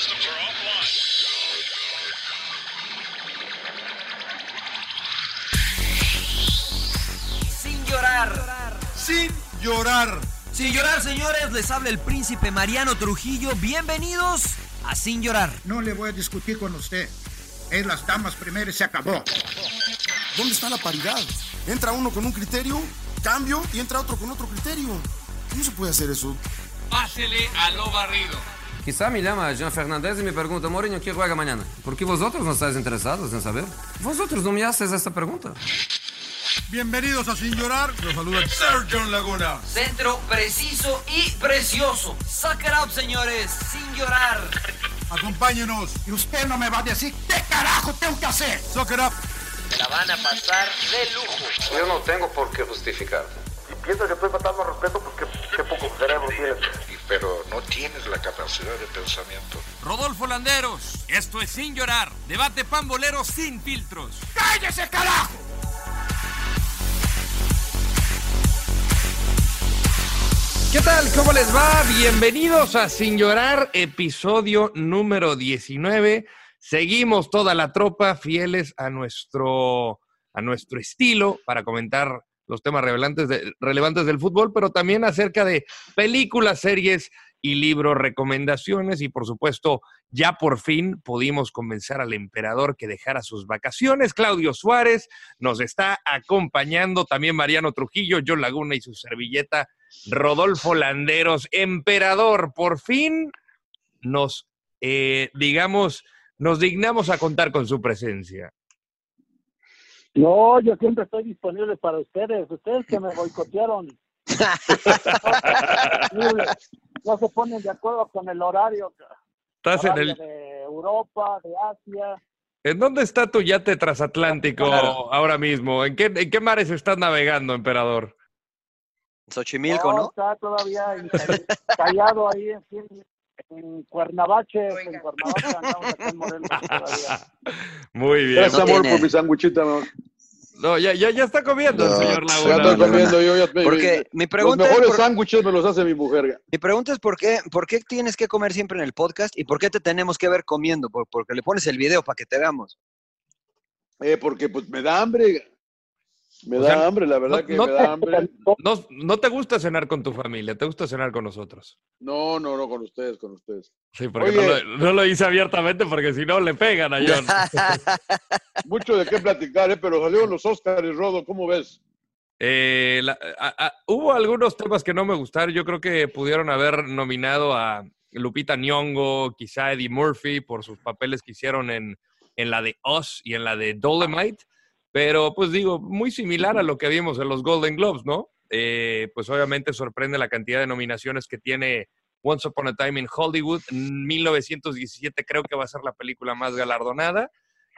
systems are offline. Sin llorar. Sin llorar. Sin llorar, señores, les habla el príncipe Mariano Trujillo. Bienvenidos a Sin llorar. No le voy a discutir con usted. Es las damas primero y se acabó. ¿Dónde está la paridad? Entra uno con un criterio, cambio y entra otro con otro criterio. ¿Cómo se puede hacer eso? Pásele a lo barrido. Quizá me llama Jean Fernández y me pregunta, Mourinho, ¿quién juega mañana? ¿Por qué vosotros no estáis interesados en saber? Vosotros no me haces esta pregunta. Bienvenidos a Sin llorar. Los saluda Sergio Laguna. Centro preciso y precioso. Suck it up, señores. Sin llorar. Acompáñenos. Y usted no me va a decir qué carajo tengo que hacer. Suck it up. La van a pasar de lujo. Yo no tengo por qué justificar. piensas que estoy faltando al respeto, pues qué, qué poco cerebro tienes. Pero no tienes la capacidad de pensamiento. Rodolfo Landeros. Esto es Sin Llorar. Debate pambolero sin filtros. ¡Cállese, carajo! ¿Qué tal? ¿Cómo les va? Bienvenidos a Sin Llorar, episodio número 19. Seguimos toda la tropa fieles a nuestro, a nuestro estilo para comentar los temas relevantes, de- relevantes del fútbol, pero también acerca de películas, series y libros, recomendaciones y por supuesto ya por fin pudimos convencer al emperador que dejara sus vacaciones. Claudio Suárez nos está acompañando, también Mariano Trujillo, John Laguna y su servilleta Rodolfo Landeros, emperador, por fin nos, eh, digamos, nos dignamos a contar con su presencia. No, yo siempre estoy disponible para ustedes. Ustedes que me boicotearon. no se ponen de acuerdo con el horario. Estás en el, de Europa, de Asia. ¿En dónde está tu yate transatlántico ahora mismo? ¿En qué, ¿En qué mares estás navegando, emperador? Xochimilco, ¿no? Está todavía callado ahí en, en Cuernavache. En Cuernavache andamos acá en Morelos todavía. Muy bien. Gracias, amor, tiene- por mi sanguchita. amor. No, ya, ya, ya está comiendo el No, señor Ya Laguna. estoy comiendo yo. Ya, Porque mi los pregunta, es mejores por, sándwiches me los hace mi mujer. mi pregunta es por qué, por qué tienes que comer siempre en el podcast y por qué te tenemos que ver comiendo, Por- porque le pones el video para que te veamos. Eh, porque pues me da hambre. Me O da sea, hambre, la verdad no- que no me da hambre. No, no te gusta cenar con tu familia, te gusta cenar con nosotros. No, no, no, con ustedes, con ustedes. Sí, porque Oye. no lo, no lo hice abiertamente porque si no le pegan a John. Mucho de qué platicar, ¿eh? pero salieron los Óscares, Rodo, ¿cómo ves? Eh, la- a- a- hubo algunos temas que no me gustaron. Yo creo que pudieron haber nominado a Lupita Nyong'o, quizá Eddie Murphy, por sus papeles que hicieron en, en la de Us y en la de Dolomite. Pero, pues digo, muy similar a lo que vimos en los Golden Globes, ¿no? Eh, pues obviamente sorprende la cantidad de nominaciones que tiene Once Upon a Time in Hollywood. 1917 creo que va a ser la película más galardonada,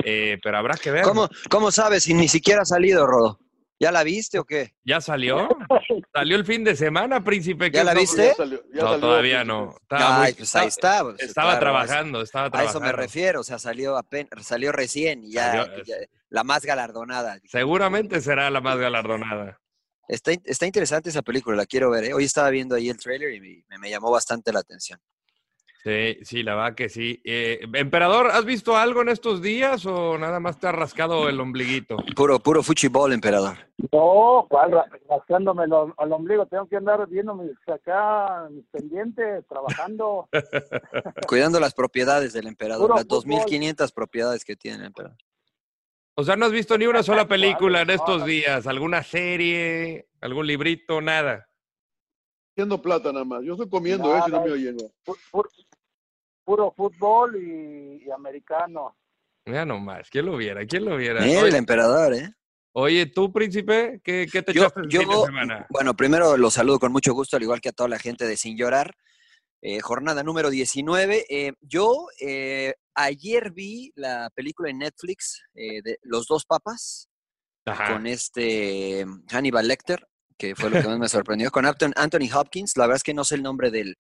eh, pero habrá que ver. ¿Cómo, ¿Cómo sabes si ni siquiera ha salido, Rodo? ¿Ya la viste o qué? ¿Ya salió? ¿Salió el fin de semana, príncipe? ¿Ya ¿Qué la no? viste? Ya salió, ya No, salió, todavía no. Estaba, Ay, muy- pues ahí está. pues, estaba claro, trabajando, estaba A trabajando. eso me refiero, o sea, salió apenas, salió recién y ya, Salió- ya- la más galardonada. Seguramente será la más galardonada. Está, está interesante esa película, la quiero ver. ¿eh? Hoy estaba viendo ahí el trailer y me llamó bastante la atención. Sí, sí, la verdad que sí. Eh, Emperador, ¿has visto algo en estos días o nada más te has rascado el ombliguito? Puro, puro fuchibol, emperador. No, cuál, ra- rascándome el, al ombligo. Tengo que andar viendo mis acá, mis pendientes, trabajando. Cuidando las propiedades del emperador, Puro las fútbol. 2.500 propiedades que tiene el emperador. O sea, no has visto ni una sola película en estos días, alguna serie, algún librito, nada. Haciendo plata nada más. Yo estoy comiendo, ¿eh? Si no Nada. me oyen. ¿no? Pu- pu- Puro fútbol y, y americano. Ya nomás, ¿quién lo viera? ¿Quién lo viera? El Oye, emperador, ¿eh? oye, tú, príncipe, ¿qué, qué te Yo, echaste el fin de yo, semana? bueno, primero los saludo con mucho gusto, al igual que a toda la gente de Sin Llorar. Eh, jornada número 19. Eh, yo eh, ayer vi la película en Netflix eh, de Los dos papas Ajá. con este Hannibal Lecter, que fue lo que más me sorprendió, con Anthony Hopkins. La verdad es que no sé el nombre del,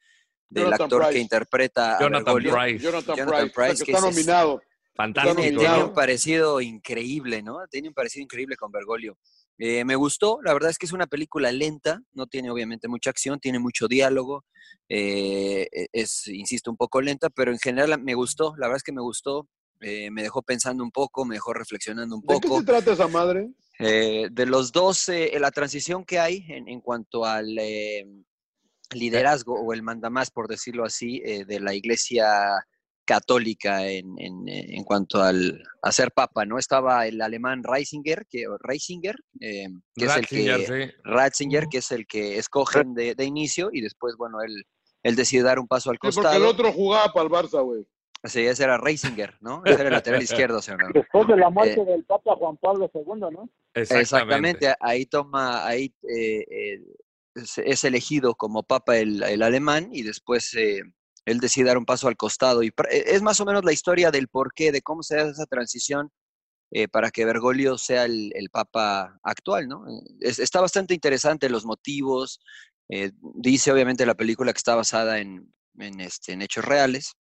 del Jonathan actor que interpreta a Jonathan Bergoglio. Price. Jonathan, Jonathan Price, o sea, Price, que que está es- nominado. Fantástico. Tiene, un parecido increíble, ¿no? Tiene un parecido increíble con Bergoglio. Eh, me gustó, la verdad es que es una película lenta, no tiene obviamente mucha acción, tiene mucho diálogo, eh, e- es, insisto, un poco lenta, pero en general me gustó, la verdad es que me gustó, eh, me dejó pensando un poco, me dejó reflexionando un ¿De qué poco. se trata esa madre? Eh, de los dos, eh, la transición que hay en, en cuanto al eh, liderazgo o el mandamás, por decirlo así, eh, de la iglesia católica en, en, eh, en cuanto al, a ser papa, ¿no? Estaba el alemán Reisinger, que, Reisinger, eh, que es el que, sí. Ratzinger, que es el que escogen de, de inicio y después, bueno, él, él decide dar un paso al Sí, porque el costado. otro jugaba para el Barça, güey. Sí, ese era Reisinger, ¿no? Ese era el lateral izquierdo, señor. Después de la muerte Eh, del Papa Juan Pablo II, ¿no? Exactamente, ahí toma, ahí eh, eh, es, elegido como papa el, el alemán y después eh, él decide dar un paso al costado. Y pr- es más o menos la historia del porqué, de cómo se hace esa transición eh, para que Bergoglio sea el, el papa actual, ¿no? Es- está bastante interesante los motivos. eh, dice obviamente la película que está basada en, en, este, en hechos reales.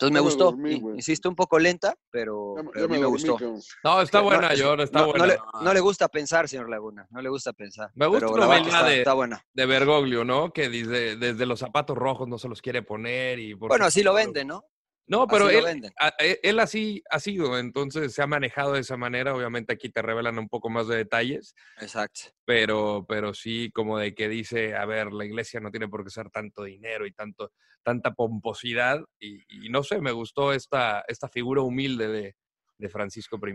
Entonces me gustó. dormí. Insisto, un poco lenta, pero, Ya me- pero ya a mí me me dormí, gustó. cabrón. No, está No, buena, John, está no- no buena. le, no le gusta pensar, señor Laguna. No le gusta pensar. Me gusta pero una la verdad que humildad está, de, está buena. de Bergoglio, ¿no? Que dice, desde los zapatos rojos no se los quiere poner y... por Bueno, así lo venden, ¿no? No, pero Así él, a- e- él así ha sido, entonces se ha manejado de esa manera. Obviamente aquí te revelan un poco más de detalles, Exacto. pero, pero sí como de que dice, a ver, la iglesia no tiene por qué ser tanto dinero y tanto, tanta pomposidad. Y, y no sé, me gustó esta, esta figura humilde de, de Francisco I.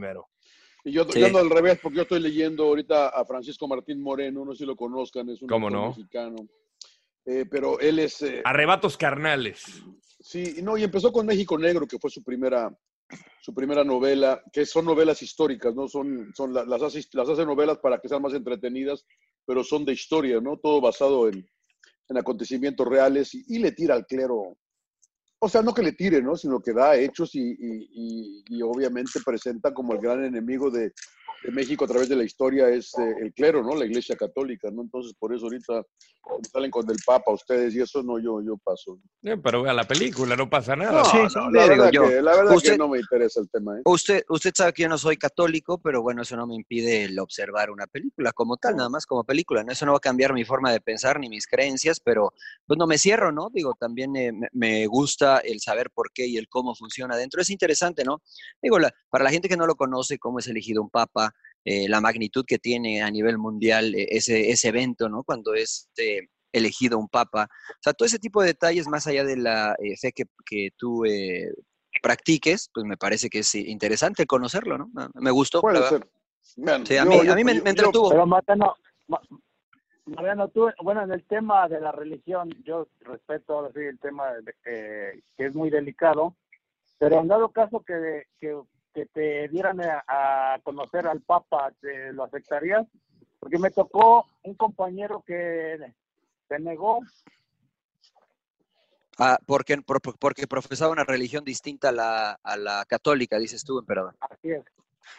Y yo, Sí. yo ando al revés porque yo estoy leyendo ahorita a Francisco Martín Moreno, no sé si lo conozcan, es un ¿Cómo autor no? mexicano. Eh, pero él es... eh, Arrebatos carnales. Sí, no, y empezó con México Negro, que fue su primera, su primera novela, que son novelas históricas, ¿no? Son, son la- las, hace, las hace novelas para que sean más entretenidas, pero son de historia, ¿no? Todo basado en, en acontecimientos reales y, le tira al clero. O sea, no que le tire, ¿no? Sino que da hechos y- y- y obviamente presenta como el gran enemigo de, de México a través de la historia es eh, el clero, ¿no? La iglesia católica, ¿no? Entonces, por eso ahorita salen con el Papa ustedes y eso, no, yo, yo paso. Eh, pero vea la película, no pasa nada. No, Sí, no, la verdad, yo. que, la verdad Usted- que no me interesa el tema. ¿eh? Usted, usted sabe que yo no soy católico, pero bueno, eso no me impide el observar una película como tal, nada más como película. ¿no? Eso no va a cambiar mi forma de pensar ni mis creencias, pero pues no me cierro, ¿no? Digo, también eh, me, gusta el saber por qué y el cómo funciona adentro. Es interesante, ¿no? Digo, la- para la gente que no lo conoce, cómo es elegido un papa, eh, la magnitud que tiene a nivel mundial eh, ese, ese evento, ¿no? Cuando es eh, elegido un papa. O sea, todo ese tipo de detalles, más allá de la eh, fe que, que tú eh, practiques, pues me parece que es interesante conocerlo, ¿no? Ah, Me gustó. Puede ser. Sí, a yo- mí, yo- a mí me, yo- me entretuvo. Pero Mariano, Ma- Mariano, tú, bueno, en el tema de la religión, yo respeto ahora sí el tema de que, que es muy delicado, pero en dado caso que, que, que te dieran a, a conocer al Papa, ¿te lo aceptarías? Porque me tocó un compañero que se negó, Ah, porque, por- por- porque profesaba una religión distinta a la, a la católica, dices tú, emperador. así es.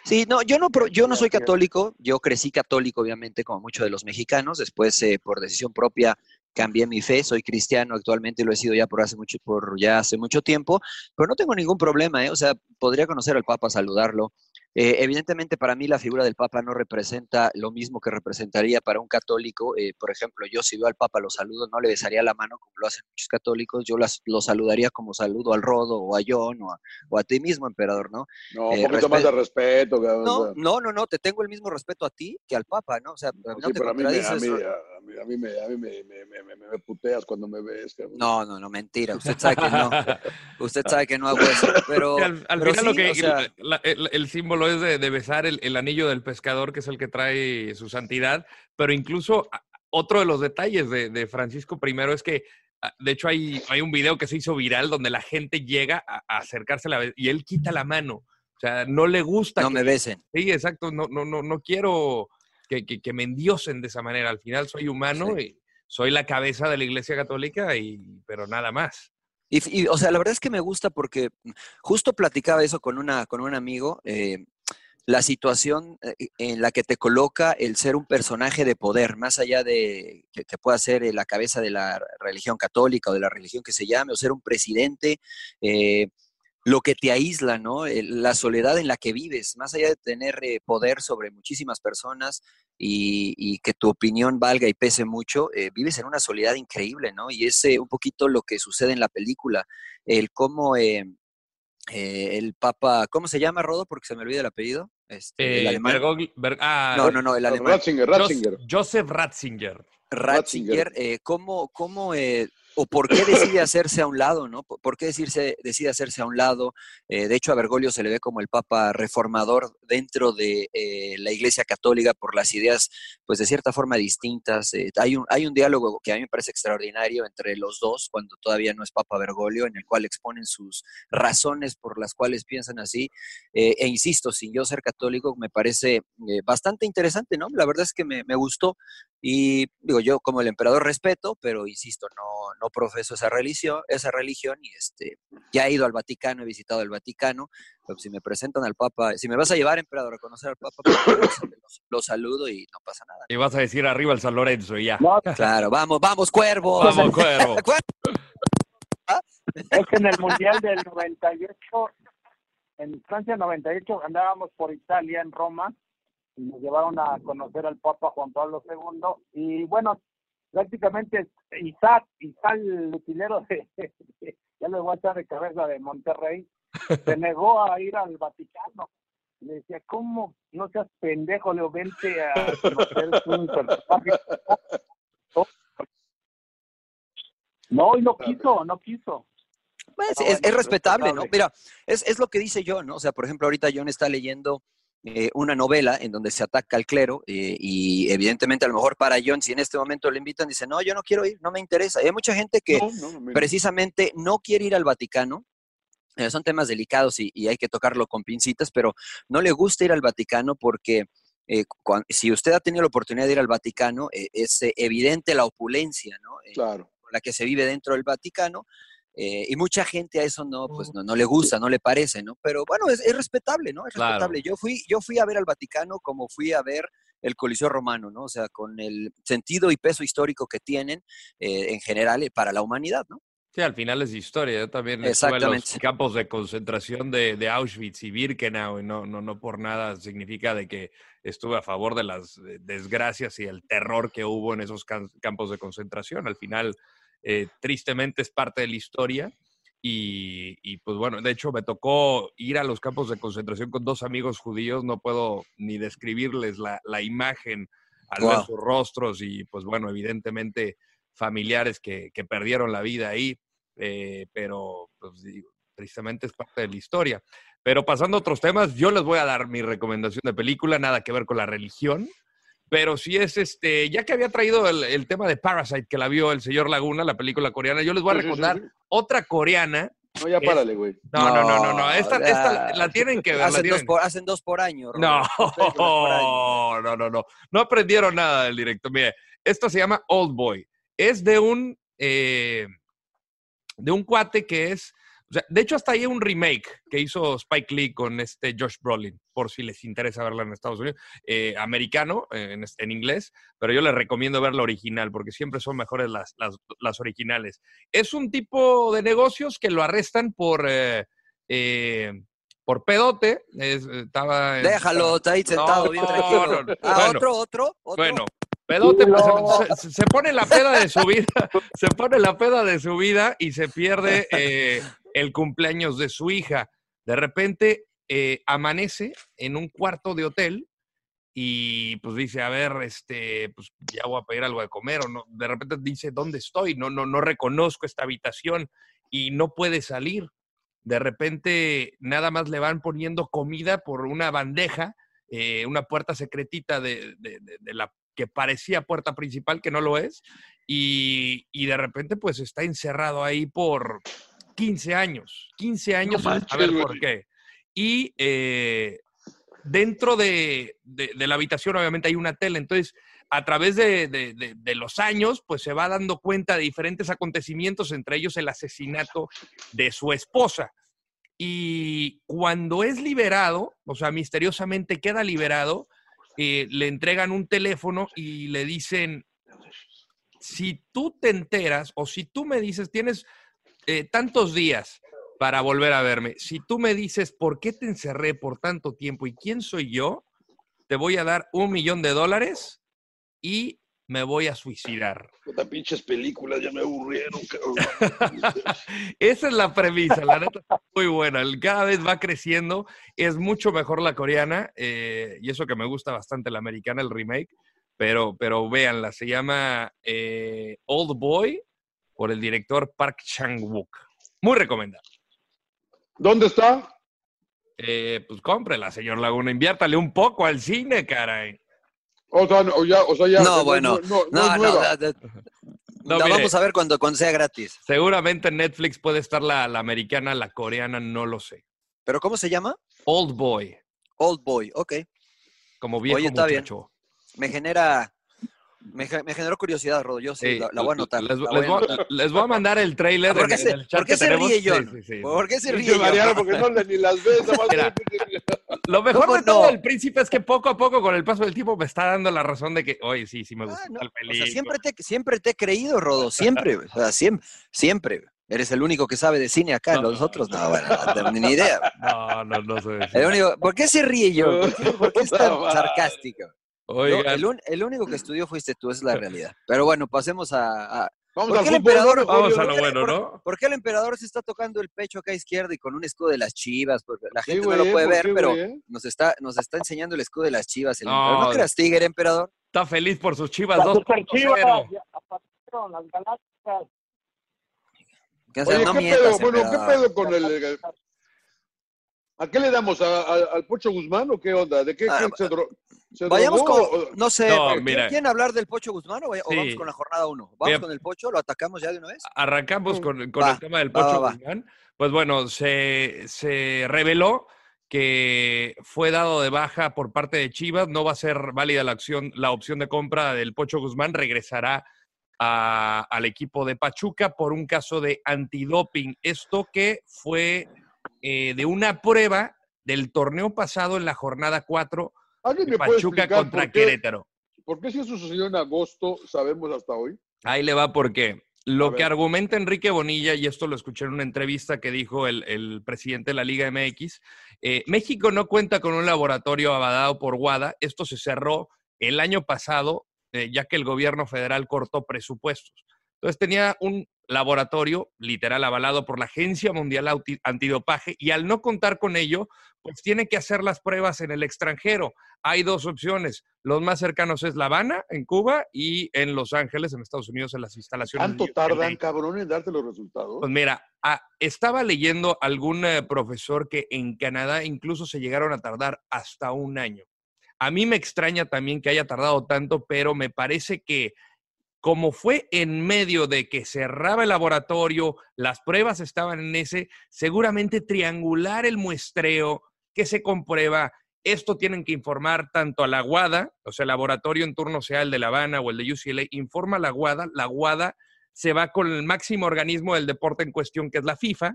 Sí, no, yo no, yo no soy católico, yo crecí católico, obviamente, como muchos de los mexicanos, después eh, por decisión propia cambié mi fe, soy cristiano actualmente lo he sido ya por hace mucho, por ya hace mucho tiempo, pero no tengo ningún problema, ¿eh? o sea, podría conocer al Papa, saludarlo. Eh, evidentemente para mí la figura del Papa no representa lo mismo que representaría para un católico. Eh, por ejemplo, yo si veo al Papa lo saludo, no le besaría la mano como lo hacen muchos católicos, yo las- lo saludaría como saludo al Rodo o a John o a, o a ti mismo, emperador, ¿no? No, Eh, un poquito más de respe- respeto. cabrón, No, no, no, no, te tengo el mismo respeto a ti que al Papa, ¿no? O sea, no, Sí, te a mí, a, contradices. mí, a, mí, me, a mí me, me, me, me- me puteas cuando me ves. cabrón. No, no, no, mentira. Usted sabe que no. Usted sabe que no hago eso. Pero, al, al pero final lo que o sea, la- el, el símbolo es de, de besar el, el anillo del pescador, que es el que trae su santidad, pero incluso otro de los detalles de, de Francisco I es que, ah, de hecho, hay, hay un video que se hizo viral donde la gente llega a, a acercarse a la y él quita la mano. O sea, no le gusta. no que- me besen. Sí, exacto. No, no, no, no quiero que, que, que me endiosen de esa manera. Al final soy humano y soy la cabeza de la Iglesia Católica, y, pero nada más. Y, o sea, la verdad es que me gusta porque justo platicaba eso con, una, con un amigo, eh, la situación eh, en la que te coloca el ser un personaje de poder, más allá de que, que pueda ser eh, la cabeza de la religión católica o de la religión que se llame, o ser un presidente, eh, lo que te aísla, ¿no? La soledad en la que vives, más allá de tener eh, poder sobre muchísimas personas, y, y que tu opinión valga y pese mucho, eh, vives en una soledad increíble, ¿no? Y es eh, un poquito lo que sucede en la película, el cómo eh, eh, el Papa, ¿cómo se llama, Rodo? Porque se me olvida el apellido. Este, el alemán. Ber- ah, No, no, no, el alemán. Ratzinger, Ratzinger. Jos- Joseph Ratzinger. Ratzinger, eh, ¿cómo, cómo eh, o por qué decide hacerse a un lado, ¿no? ¿Por qué decirse, decide hacerse a un lado? Eh, de hecho, a Bergoglio se le ve como el papa reformador dentro de eh, la Iglesia Católica por las ideas, pues de cierta forma distintas. Eh, hay, un, hay un diálogo que a mí me parece extraordinario entre los dos, cuando todavía no es papa Bergoglio, en el cual exponen sus razones por las cuales piensan así. E insisto, sin yo ser católico, me parece bastante interesante, ¿no? La verdad es que me, me gustó. Y digo, yo como el emperador respeto, pero insisto, no, no profeso esa religión, esa religión y este, ya he ido al Vaticano, he visitado el Vaticano, pero si me presentan al Papa, si me vas a llevar, emperador, a conocer al Papa, pues, los, los saludo y no pasa nada. Y vas a decir arriba el San Lorenzo y ya. Claro, vamos, vamos, cuervo. Vamos, cuervo. Es que en el Mundial del 98, en Francia 98, andábamos por Italia, en Roma, y nos llevaron a conocer al Papa Juan Pablo II. Y bueno, prácticamente Isaac, Isaac el utilero de, ya le voy a echar de cabeza de Monterrey, se negó a ir al Vaticano. Le decía, ¿cómo? No seas pendejo, Leo, vente a conocer un personaje. No, y no quiso, no quiso. Pues, es, bueno, es respetable, ¿no? Mira, es, es lo que dice John, ¿no? O sea, por ejemplo, ahorita John está leyendo eh, una novela en donde se ataca al clero eh, y evidentemente a lo mejor para John, si en este momento le invitan, dice, no, yo no quiero ir, no me interesa. Y hay mucha gente que No, no, no, precisamente no quiere ir al Vaticano. eh, son temas delicados y, y hay que tocarlo con pincitas, pero no le gusta ir al Vaticano porque eh, si usted ha tenido la oportunidad de ir al Vaticano, eh, es eh, evidente la opulencia, ¿no? Claro. con la que se vive dentro del Vaticano. Eh, y mucha gente a eso no, pues no, no le gusta, no le parece, ¿no? Pero bueno, es, es respetable, ¿no? Es Claro. respetable. Yo fui, yo fui a ver al Vaticano como fui a ver el Coliseo Romano, ¿no? O sea, con el sentido y peso histórico que tienen eh, en general eh, para la humanidad, ¿no? Sí, al final es historia. Yo también estuve en los campos de concentración de, de Auschwitz y Birkenau y no, no, no por nada significa de que estuve a favor de las eh, desgracias y el terror que hubo en esos campos de concentración. Al final, eh, tristemente es parte de la historia. Y, y, pues bueno, de hecho me tocó ir a los campos de concentración con dos amigos judíos, no puedo ni describirles la, la imagen al ver sus rostros y pues bueno, evidentemente familiares que, que perdieron la vida ahí, eh, pero pues digo, tristemente es parte de la historia. Pero pasando a otros temas, yo les voy a dar mi recomendación de película, nada que ver con la religión, pero sí es este, ya que había traído el, el tema de Parasite, que la vio el señor Laguna, la película coreana, yo les voy a Sí, sí, sí, recordar sí. otra coreana. No, ya párale, güey. No, no, no, no, no, esta, No, esta la, la tienen que ver. la Hacen, dos tienen- por, hacen dos por año. no, dos por año. no, no, no. No aprendieron nada del directo. Mire, esto se llama Old Boy. Es de un, eh, de un cuate que es, o sea, de hecho hasta hay un remake que hizo Spike Lee con este Josh Brolin, por si les interesa verla en Estados Unidos, eh, americano, eh, en, en inglés, pero yo les recomiendo ver la original porque siempre son mejores las, las, las originales. Es un tipo de negocios que lo arrestan por... eh, eh, por pedote, es- estaba... en- Déjalo, está ahí sentado, No, bien tranquilo. no, no. Ah, Bueno, otro, otro, otro. bueno, pedote, pues, se, se- se pone la peda de su vida, se pone la peda de su vida y se pierde eh, el cumpleaños de su hija. De repente eh, amanece en un cuarto de hotel y pues dice, a ver, este, pues ya voy a pedir algo de comer o no. De repente dice, ¿dónde estoy? No, no, no reconozco esta habitación y no puede salir. De repente nada más le van poniendo comida por una bandeja eh, una puerta secretita de, de- de- la que parecía puerta principal, que no lo es, y, y de repente pues está encerrado ahí por 15 años, 15 años, a manches, ver por qué. Y eh, dentro de, de- de la habitación obviamente hay una tele, entonces a través de, de- de- de los años pues se va dando cuenta de diferentes acontecimientos, entre ellos el asesinato de su esposa. Y cuando es liberado, o sea, misteriosamente queda liberado, eh, le entregan un teléfono y le dicen, si tú te enteras o si tú me dices, tienes eh, tantos días para volver a verme, si tú me dices por qué te encerré por tanto tiempo y quién soy yo, te voy a dar un millón de dólares y me voy a suicidar. Puta pinches películas ya me aburrieron, cabrón. Esa es la premisa, la neta está muy buena. Cada vez va creciendo. Es mucho mejor la coreana, eh, y eso que me gusta bastante la americana, el remake. Pero, pero véanla, se llama eh, Old Boy por el director Park Chang-wook. Muy recomendado. ¿Dónde está? Eh, pues cómprela, señor Laguna. Inviértale un poco al cine, caray. O sea, no, ya, o sea, ya, No, bueno, no, no, no, la mire, vamos a ver cuando, cuando sea gratis. Seguramente en Netflix puede estar la, la americana, la coreana, no lo sé. ¿Pero cómo se llama? Old Boy, Old Boy, ok. como viejo Oye, está bien. muchacho. Me genera... Me, me generó curiosidad, Rodo. Yo sí, Sí, la, la voy a anotar. Les, voy a voy, anotar. les voy a mandar el trailer ¿Por qué se, el chat ¿por qué que se ríe John? sí, sí. ¿Por qué se ríe John? Mariano, porque no le- ni las ves, Mira. Lo mejor ¿Cómo de todo el príncipe es que poco a poco, con el paso del tiempo, me está dando la razón de que, oye, sí, sí me gusta Ah, no, tal O sea, siempre te, siempre te he creído, Rodo, siempre. O sea, siempre, siempre. Eres el único que sabe de cine acá, No. los otros no, bueno, no tengo ni idea. No, no, no sé. El único, ¿Por qué se ríe yo? ¿Por qué, por qué es tan Puta Yo, el, un- el único que estudió fuiste tú, esa es la realidad. Pero bueno, pasemos a... a- Vamos ¿Por al qué el fútbol, emperador- ¿no? vamos a ¿por lo bueno, por- ¿no? ¿Por qué el emperador se está tocando el pecho acá a izquierda y con un escudo de las chivas? Porque la Sí, gente güey, no lo puede ¿por ver, qué, pero güey, eh? nos está, nos está enseñando el escudo de las chivas. El No, emperador. ¿No de- creas tigre, emperador? está feliz por sus chivas Las 2 super chivas, aparecieron las galácticas. Oye, ¿qué mientas, pedo? Bueno, ¿qué pedo con el... el- ¿A qué le damos? ¿A- a- ¿Al Pocho Guzmán o qué onda? ¿De qué, Ah, qué se, dro- se Vayamos drogó? con, o- no sé, No, ¿quieren- mira. ¿quieren hablar del Pocho Guzmán o, vamos con la jornada 1? ¿Vamos Mira. con el Pocho? ¿Lo atacamos ya de una vez? Arrancamos con, con Va, el tema del Pocho va, va. Guzmán. Pues bueno, se, se reveló que fue dado de baja por parte de Chivas. No va a ser válida la, acción, la opción de compra del Pocho Guzmán. Regresará a- al equipo de Pachuca por un caso de antidoping. Esto que fue eh, de una prueba del torneo pasado en la jornada 4 ¿Alguien de Pachuca contra por qué, Querétaro. por qué si eso sucedió en agosto, sabemos hasta hoy? Ahí le va porque lo que argumenta Enrique Bonilla, y esto lo escuché en una entrevista que dijo el, el presidente de la Liga MX, eh, México no cuenta con un laboratorio avalado por WADA. Esto se cerró el año pasado, eh, ya que el gobierno federal cortó presupuestos. Entonces tenía un laboratorio literal avalado por la Agencia Mundial Antidopaje y al no contar con ello, pues tiene que hacer las pruebas en el extranjero. Hay dos opciones. Los más cercanos es La Habana, en Cuba, y en Los Ángeles, en Estados Unidos, en las instalaciones. ¿Tanto de tardan, cabrón, en darte los resultados? Pues mira, ah, estaba leyendo algún eh, profesor que en Canadá incluso se llegaron a tardar hasta un año. A mí me extraña también que haya tardado tanto, pero me parece que como fue en medio de que cerraba el laboratorio, las pruebas estaban en ese, seguramente triangular el muestreo que se comprueba. Esto tienen que informar tanto a la WADA, o sea, el laboratorio en turno sea el de La Habana o el de UCLA, informa a la WADA, la WADA se va con el máximo organismo del deporte en cuestión, que es la FIFA,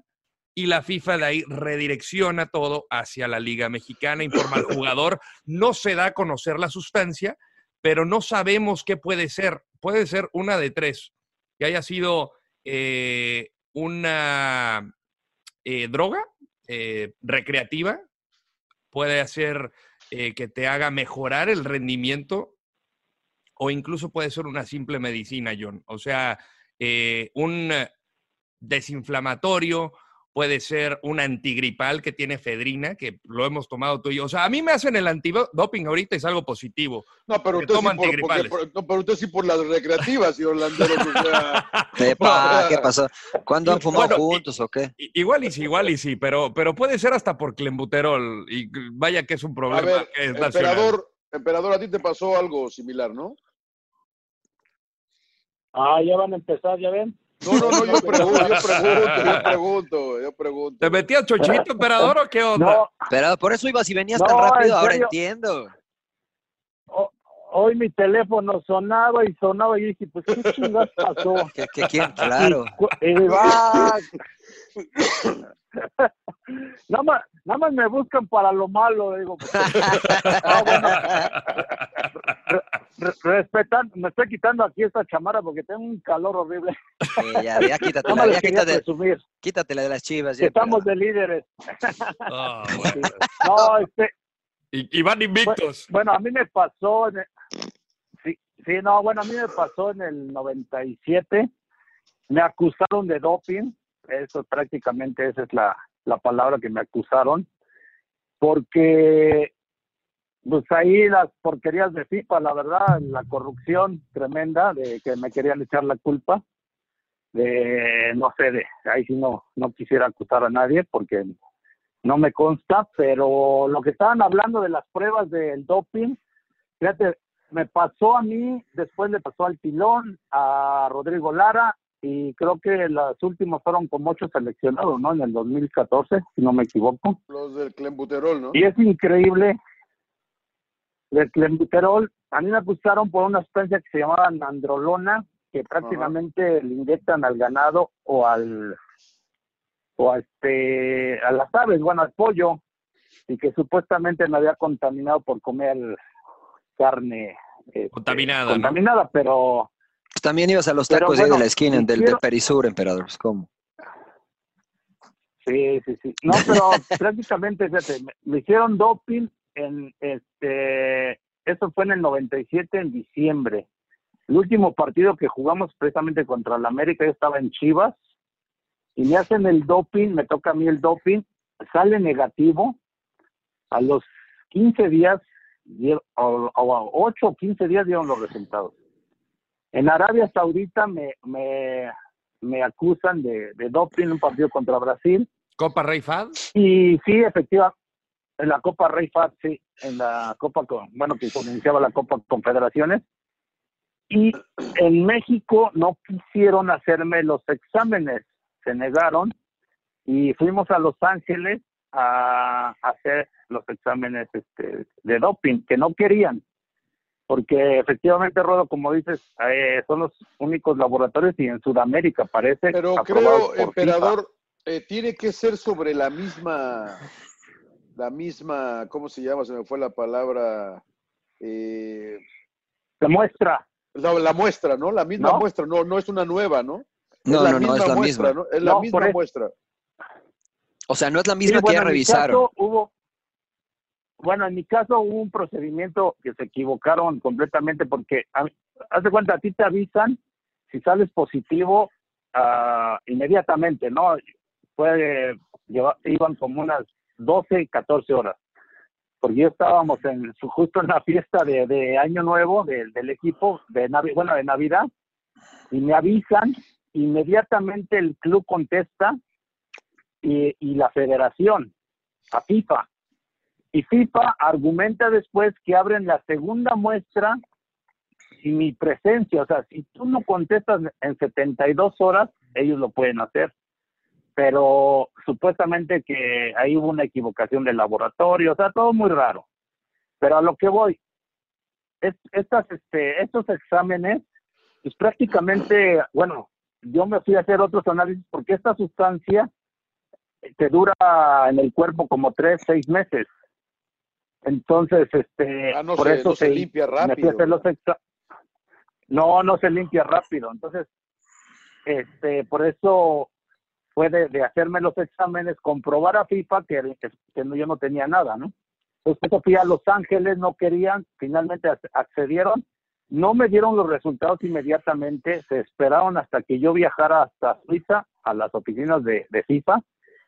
y la FIFA de ahí redirecciona todo hacia la Liga Mexicana, informa al jugador, no se da a conocer la sustancia, pero no sabemos qué puede ser. Puede ser una de tres, que haya sido eh, una eh, droga eh, recreativa, puede hacer eh, que te haga mejorar el rendimiento o incluso puede ser una simple medicina, John. O sea, un desinflamatorio, puede ser un antigripal que tiene fedrina, que lo hemos tomado tú y yo. O sea, a mí me hacen el antidoping ahorita y es algo positivo. No, pero usted, sí por, porque- antigripales. por- no, pero usted sí por las recreativas, señor Landeros. O sea, Epa, ¿qué pasó? ¿Cuándo han fumado Bueno, y- juntos o qué? Igual y sí, igual y sí, pero, pero puede ser hasta por clenbuterol. Y vaya que es un a problema ver, que es nacional. emperador, emperador, a ti te pasó algo similar, ¿no? Ah, ya van a empezar, ya ven. No, no, no, yo pregunto, yo pregunto, yo pregunto, yo pregunto. ¿Te metías chochito, emperador, o qué onda? No, Pero por eso ibas y venías No, tan rápido, en ahora entiendo. ho- hoy mi teléfono sonaba y sonaba y dije, pues, ¿qué chingas pasó? ¿Qué, qué, quién? Claro. Y, va. nada, más, nada más me buscan para lo malo, digo. pues, ah, bueno, respetando, me estoy quitando aquí esta chamara porque tengo un calor horrible. Sí, ya, ya quítatela, ya quítate, quítatela de las chivas. Ya, estamos de líderes. Ah, bueno. No, este, Y, y van invictos. Bueno, a mí me pasó, en el- sí, sí, no, bueno, a mí me pasó en el 97, me acusaron de doping, eso prácticamente esa es la, la palabra que me acusaron, porque pues ahí las porquerías de FIFA, la verdad, la corrupción tremenda de que me querían echar la culpa, de, no sé, de, ahí sí no, no quisiera acusar a nadie porque no me consta, pero lo que estaban hablando de las pruebas del doping, fíjate, me pasó a mí, después le pasó al Pilón, a Rodrigo Lara, y creo que las últimas fueron como ocho seleccionados, ¿no? En el 2014, si no me equivoco. Los del clenbuterol, ¿no? Y es increíble, el clenbuterol, a mí me acusaron por una sustancia que se llamaba nandrolona, que prácticamente le inyectan al ganado o al o a este a las aves, bueno, al pollo, y que supuestamente me había contaminado por comer carne este, Contaminada, ¿no? contaminada, pero también ibas a los Pero tacos bueno, de la esquina, del, quiero- Perisur, emperador. ¿Cómo? Sí, sí, sí. No, pero prácticamente, fíjate, me, me hicieron doping en este, eso fue en el 97, en diciembre. El último partido que jugamos precisamente contra el América, yo estaba en Chivas, y me hacen el doping, me toca a mí el doping, sale negativo. A los 15 días, o, o a 8 o 15 días dieron los resultados. En Arabia Saudita me, me, me acusan de, de doping en un partido contra Brasil. Copa Rey Fad. Y sí, efectivamente, en la Copa Rey Fat, sí, en la Copa, con- bueno, que iniciaba la Copa Confederaciones. Y en México no quisieron hacerme los exámenes, se negaron y fuimos a Los Ángeles a hacer los exámenes este, de doping, que no querían, porque efectivamente, Rodo, como dices, eh, son los únicos laboratorios y en Sudamérica parece. Pero creo, emperador, eh, tiene que ser sobre la misma, la misma, ¿cómo se llama? Se me fue la palabra. Eh. Se muestra. la, la muestra, ¿no? La misma ¿No? muestra, no, no es una nueva, ¿no? No, la no, no, misma es la muestra, misma. ¿no? Es la No, misma muestra. O sea, no es la Sí, misma que bueno, ya en mi revisaron. caso hubo, bueno, en mi caso hubo un procedimiento que se equivocaron completamente porque, a- haz de cuenta, a ti te avisan si sales positivo ah, inmediatamente, ¿no? Fue, lleva- iban como unas 12, 14 horas. Porque ya estábamos en justo en la fiesta de, Año Nuevo del, del equipo, de Navi- bueno, de Navidad, y me avisan, inmediatamente el club contesta y, y la federación a FIFA. Y FIFA argumenta después que abren la segunda muestra sin mi presencia. O sea, si tú no contestas en 72 horas, ellos lo pueden hacer. Pero supuestamente que ahí hubo una equivocación del laboratorio, o sea, todo muy raro. Pero a lo que voy, es, estas, este, estos exámenes, pues prácticamente, bueno, yo me fui a hacer otros análisis porque esta sustancia te dura en el cuerpo como tres, seis meses. Entonces, este, Ah, no por se- eso no se se- limpia rápido. hacer los No, no se limpia rápido. Entonces, este, por eso fue de, de hacerme los exámenes, comprobar a FIFA que, que, yo no tenía nada, ¿no? Entonces, fui a Los Ángeles, no querían, finalmente ac- accedieron, no me dieron los resultados inmediatamente, se esperaron hasta que yo viajara hasta Suiza, a las oficinas de, de FIFA,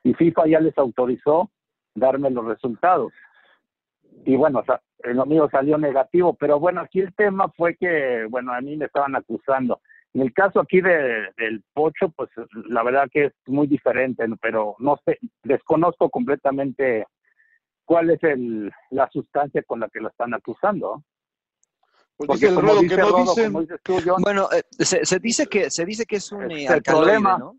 y FIFA ya les autorizó darme los resultados. Y bueno, o sea, lo mío salió negativo, pero bueno, aquí el tema fue que, bueno, a mí me estaban acusando. En el caso aquí de, del pocho, pues la verdad que es muy diferente, pero no sé, desconozco completamente cuál es el, la sustancia con la que lo están acusando. Pues Porque dice el como Rodo que dice no Rodo, dicen. como dices tú, John, Bueno, eh, se, se dice que se dice que es un Ese eh, es el alcaloide, problema. ¿no?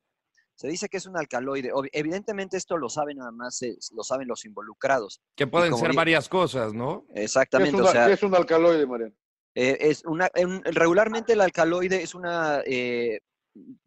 Se dice que es un alcaloide. Ob- Evidentemente esto lo saben nada más, eh, lo saben los involucrados. Que pueden ser varias cosas, ¿no? ¿Qué es, Exactamente, una- o sea, qué es un alcaloide, Mariano? Eh, es una, un- regularmente el alcaloide es una eh,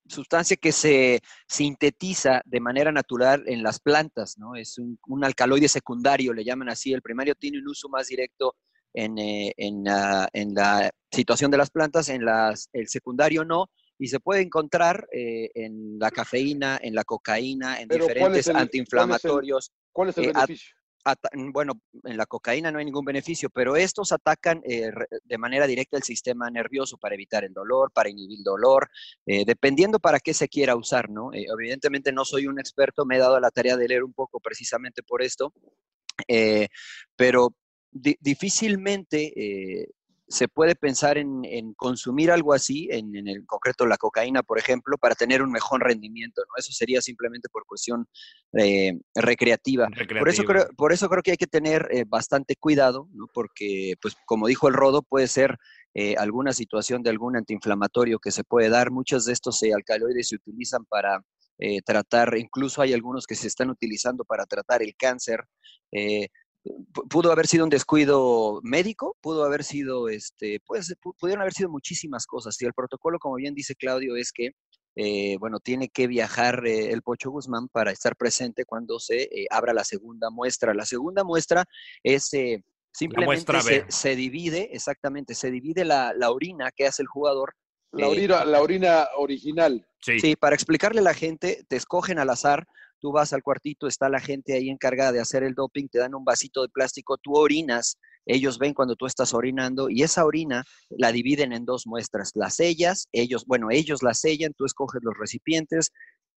sustancia que se sintetiza de manera natural en las plantas, ¿no? Es un, un alcaloide secundario, le llaman así. El primario tiene un uso más directo en, eh, en, la, en la situación de las plantas, en las, el secundario no, y se puede encontrar eh, en la cafeína, en la cocaína, en Pero, ¿cuál es diferentes el- cuál es el- antiinflamatorios. ¿Cuál es el Eh, beneficio? Bueno, en la cocaína no hay ningún beneficio, pero estos atacan eh, de manera directa el sistema nervioso para evitar el dolor, para inhibir el dolor, eh, dependiendo para qué se quiera usar, ¿no? Eh, evidentemente no soy un experto, me he dado la tarea de leer un poco precisamente por esto, pero di- difícilmente se puede pensar en, en consumir algo así, en, en el concreto la cocaína, por ejemplo, para tener un mejor rendimiento, ¿no? Eso sería simplemente por cuestión eh, recreativa. Por eso, creo, por eso creo que hay que tener eh, bastante cuidado, ¿no? porque, pues, como dijo el Rodo, puede ser eh, alguna situación de algún antiinflamatorio que se puede dar. Muchos de estos eh, alcaloides se utilizan para eh, tratar, incluso hay algunos que se están utilizando para tratar el cáncer. Eh, pudo haber sido un descuido médico, pudo haber sido, este, pues, pu- pudieron haber sido muchísimas cosas. Y el protocolo, como bien dice Claudio, es que eh, bueno, tiene que viajar eh, el Pocho Guzmán para estar presente cuando se eh, abra la segunda muestra. La segunda muestra es eh, simplemente se, se divide, exactamente, se divide la, la orina que hace el jugador. La eh, orina, la orina original. Sí. Sí, para explicarle a la gente, te escogen al azar, tú vas al cuartito, está la gente ahí encargada de hacer el doping, te dan un vasito de plástico, tú orinas, ellos ven cuando tú estás orinando y esa orina la dividen en dos muestras, las sellas, ellos, bueno, ellos la sellan, tú escoges los recipientes,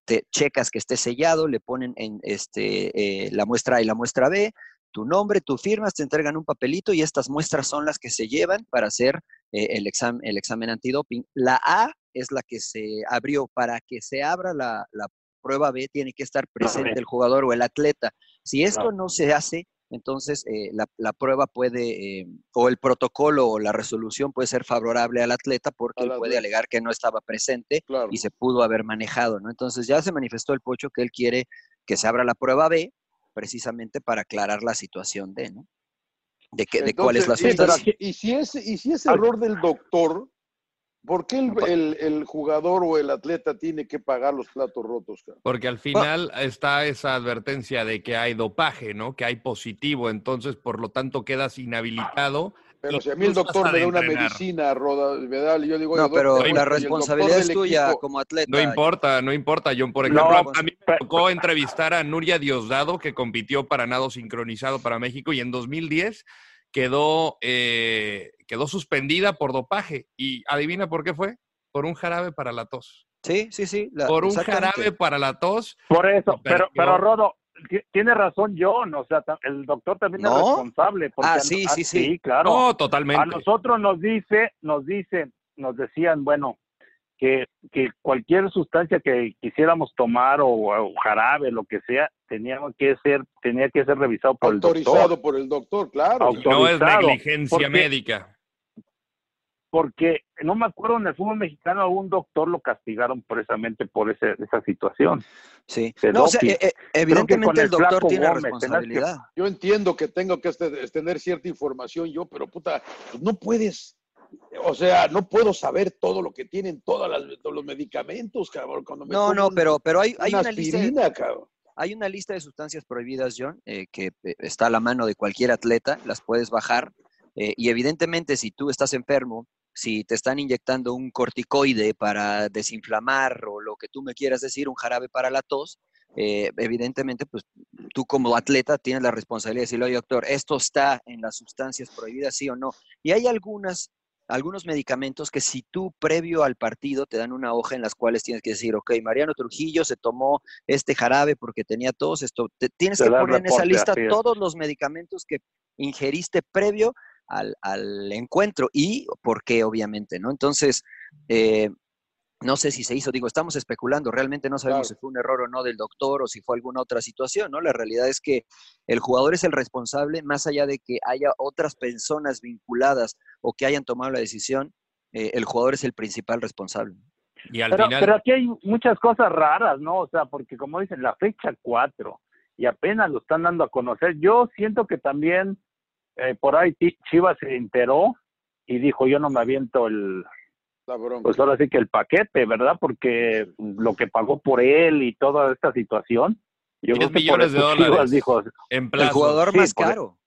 te checas que esté sellado, le ponen en este, eh, la muestra A y la muestra B, tu nombre, tu firmas, te entregan un papelito y estas muestras son las que se llevan para hacer eh, el, examen, el examen antidoping. La A es la que se abrió. Para que se abra la, la prueba B, tiene que estar presente el jugador o el atleta. Si esto no se hace, entonces eh, la, la prueba puede, eh, o el protocolo o la resolución puede ser favorable al atleta porque él puede alegar que no estaba presente Claro. y se pudo haber manejado, ¿no? Entonces ya se manifestó el Pocho que él quiere que se abra la prueba B precisamente para aclarar la situación de, ¿no? De, que, de cuál es la sustancia. Y, si es, y si es error del doctor, ¿por qué el, el- el jugador o el atleta tiene que pagar los platos rotos? Porque al final está esa advertencia de que hay dopaje, ¿no? Que hay positivo, entonces por lo tanto quedas inhabilitado. Pero si a mí el doctor me da una entrenar. medicina, Roda, me da, yo digo, No, pero doctor, la responsabilidad es tuya equipo- como atleta. No importa, no importa, John. Por ejemplo, pues, a mí me tocó entrevistar a Nuria Diosdado, que compitió para nado sincronizado para México y en 2010 quedó, eh, quedó suspendida por dopaje. Y adivina por qué fue? Por un jarabe para la tos. Sí, sí, sí. la- Por un jarabe para la tos. Por eso, pero, pero Rodo, ti- tiene razón John, o sea, el doctor también es responsable. porque Ah, a- sí, a- sí, sí. claro. No, A totalmente. nosotros nos dice, nos dicen, nos decían, bueno, que, que cualquier sustancia que quisiéramos tomar o, o jarabe, lo que sea, teníamos que ser, tenía que ser revisado por el autorizado doctor. por el doctor, claro. No es autorizado, negligencia porque- médica. Porque no me acuerdo en el fútbol mexicano, a un doctor lo castigaron precisamente por ese, esa situación. Sí. No, o sea, eh, que con evidentemente el el doctor tiene Gómez, tenés que- responsabilidad. Yo entiendo que tengo que este- tener cierta información yo, pero puta, pues no puedes, o sea, no puedo saber todo lo que tienen todas las, todos los medicamentos, cabrón. Cuando me No, no, pero, pero hay, hay una una lista. cabrón. Hay una lista de sustancias prohibidas, John, eh, que eh, está a la mano de cualquier atleta, las puedes bajar. eh, y evidentemente, si tú estás enfermo, si te están inyectando un corticoide para desinflamar o lo que tú me quieras decir, un jarabe para la tos, eh, evidentemente, pues tú como atleta tienes la responsabilidad de decirle, oye, doctor, esto está en las sustancias prohibidas, sí o no. Y hay algunas algunos medicamentos que si tú previo al partido te dan una hoja en las cuales tienes que decir, ok, Mariano Trujillo se tomó este jarabe porque tenía tos, esto, te- tienes Te que poner en esa lista es. todos los medicamentos que ingeriste previo al, al encuentro y por qué, obviamente, ¿no? Entonces, eh, no sé si se hizo, digo, estamos especulando, realmente no sabemos Claro. si fue un error o no del doctor o si fue alguna otra situación, ¿no? La realidad es que el jugador es el responsable, más allá de que haya otras personas vinculadas o que hayan tomado la decisión, eh, el jugador es el principal responsable. Y al Pero, final. pero aquí hay muchas cosas raras, ¿no? O sea, porque como dicen, la fecha 4 y apenas lo están dando a conocer. Yo siento que también eh, por ahí Chivas se enteró y dijo, yo no me aviento el. Pues ahora sí que el paquete, ¿verdad? Porque lo que pagó por él y toda esta situación. Yo 10 creo que por millones de dólares. Chivas dijo, en El plazo. jugador sí, más caro,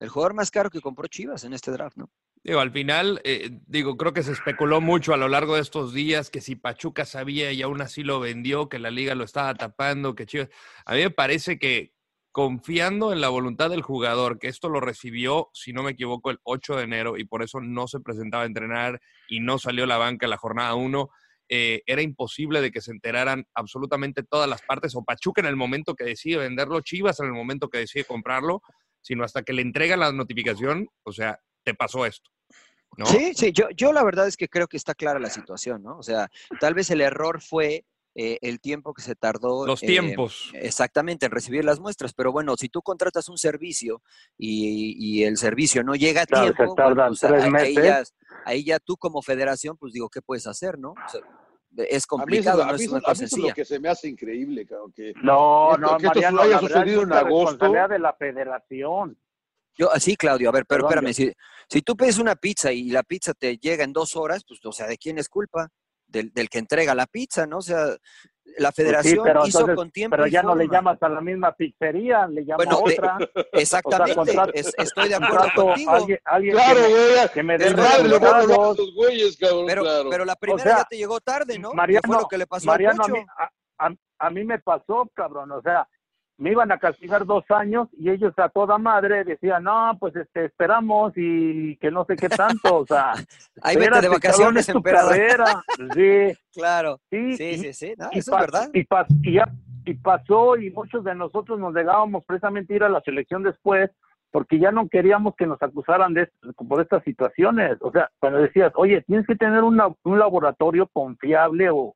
el jugador más caro que compró Chivas en este draft, ¿no? Digo, al final, eh, digo, creo que se especuló mucho a lo largo de estos días que si Pachuca sabía y aún así lo vendió, que la liga lo estaba tapando, que Chivas. A mí me parece que confiando en la voluntad del jugador, que esto lo recibió, si no me equivoco, el 8 de enero y por eso no se presentaba a entrenar y no salió a la banca en la jornada 1. eh, era imposible de que se enteraran absolutamente todas las partes, o Pachuca en el momento que decide venderlo, Chivas en el momento que decide comprarlo, sino hasta que le entregan la notificación, o sea, te pasó esto. ¿no? Sí, sí, yo, yo la verdad es que creo que está clara la situación, ¿no? O sea, tal vez el error fue eh, el tiempo que se tardó. Los eh, tiempos. exactamente, en recibir las muestras. Pero bueno, si tú contratas un servicio y, y el servicio no llega a Claro, se tiempo, bueno, tardan pues, tres ahí, ahí meses. ya, ahí ya tú como federación, pues digo, ¿qué puedes hacer, no? O sea, es A mí eso, complicado, no es una cosa es lo sencilla. que se me hace increíble, cabrón, que No, esto- no, que esto Mariano, haya la verdad sucedido es en agosto. de la federación. Yo, sí, Claudio, a ver, pero Perdón, espérame, si, si tú pides una pizza y la pizza te llega en dos horas, pues, o sea, ¿de quién es culpa? Del, del que entrega la pizza, ¿no? O sea, la Pues sí, federación pero hizo entonces- con tiempo Pero y ya no le llamas a la misma pizzería, le llamas Bueno, a de- otra. Exactamente, contrato- es- estoy de acuerdo contrato contigo. Alguien, alguien Claro, que, me, que El madre le a los güeyes, cabrón, Pero, claro. pero la primera sea, ya te llegó tarde, ¿no? ¿Qué Mariano, fue lo que le pasó Mariano, mí, a, a- a mí me pasó, cabrón, o sea, me iban a castigar dos años y ellos a toda madre decían, no, pues este, esperamos y que no sé qué tanto, o sea, Ahí vete de vacaciones, tu emperador. carrera, sí, Claro, sí, sí, sí, sí, no, y eso es verdad. Y, pas- y ya- y pasó y muchos de nosotros nos negábamos precisamente a ir a la selección después porque ya no queríamos que nos acusaran de por estas situaciones. O sea, cuando decías, oye, tienes que tener una- un laboratorio confiable o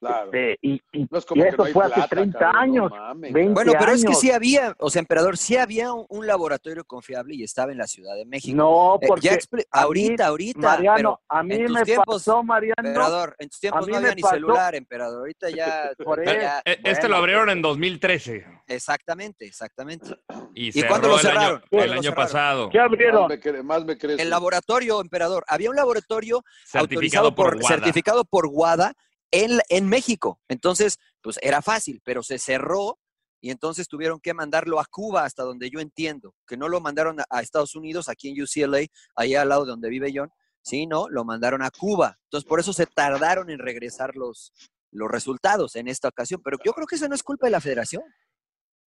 Claro. este, y, y- No es como y que eso no hay fue hace plata, 30 cabrón, no años, mames, 20 Bueno, pero es que sí había, o sea, emperador, sí había un, un laboratorio confiable y estaba en la Ciudad de México. No, Eh, porque ya ahorita, ahorita, Mariano, pero a mí en tus me tiempos, pasó, Mariano, emperador, en tus tiempos no había ni pasó- celular, emperador. Ahorita ya, Por ya- eso. ya- E- Este Bueno, lo abrieron en 2013 exactamente, exactamente. y, ¿Y cuándo lo el año, cerraron? el ¿Cuándo lo año cerraron? pasado. ¿qué Más abrieron? me, cre- más me crees. El laboratorio, emperador, había un laboratorio Certificado autorizado por certificado por WADA en, México. Entonces, pues era fácil, pero se cerró y entonces tuvieron que mandarlo a Cuba, hasta donde yo entiendo, que no lo mandaron a, Estados Unidos, aquí en UCLA, allá al lado de donde vive John, sí, no, lo mandaron a Cuba. Entonces, por eso se tardaron en regresar los, los resultados en esta ocasión. Pero yo creo que eso no es culpa de la federación.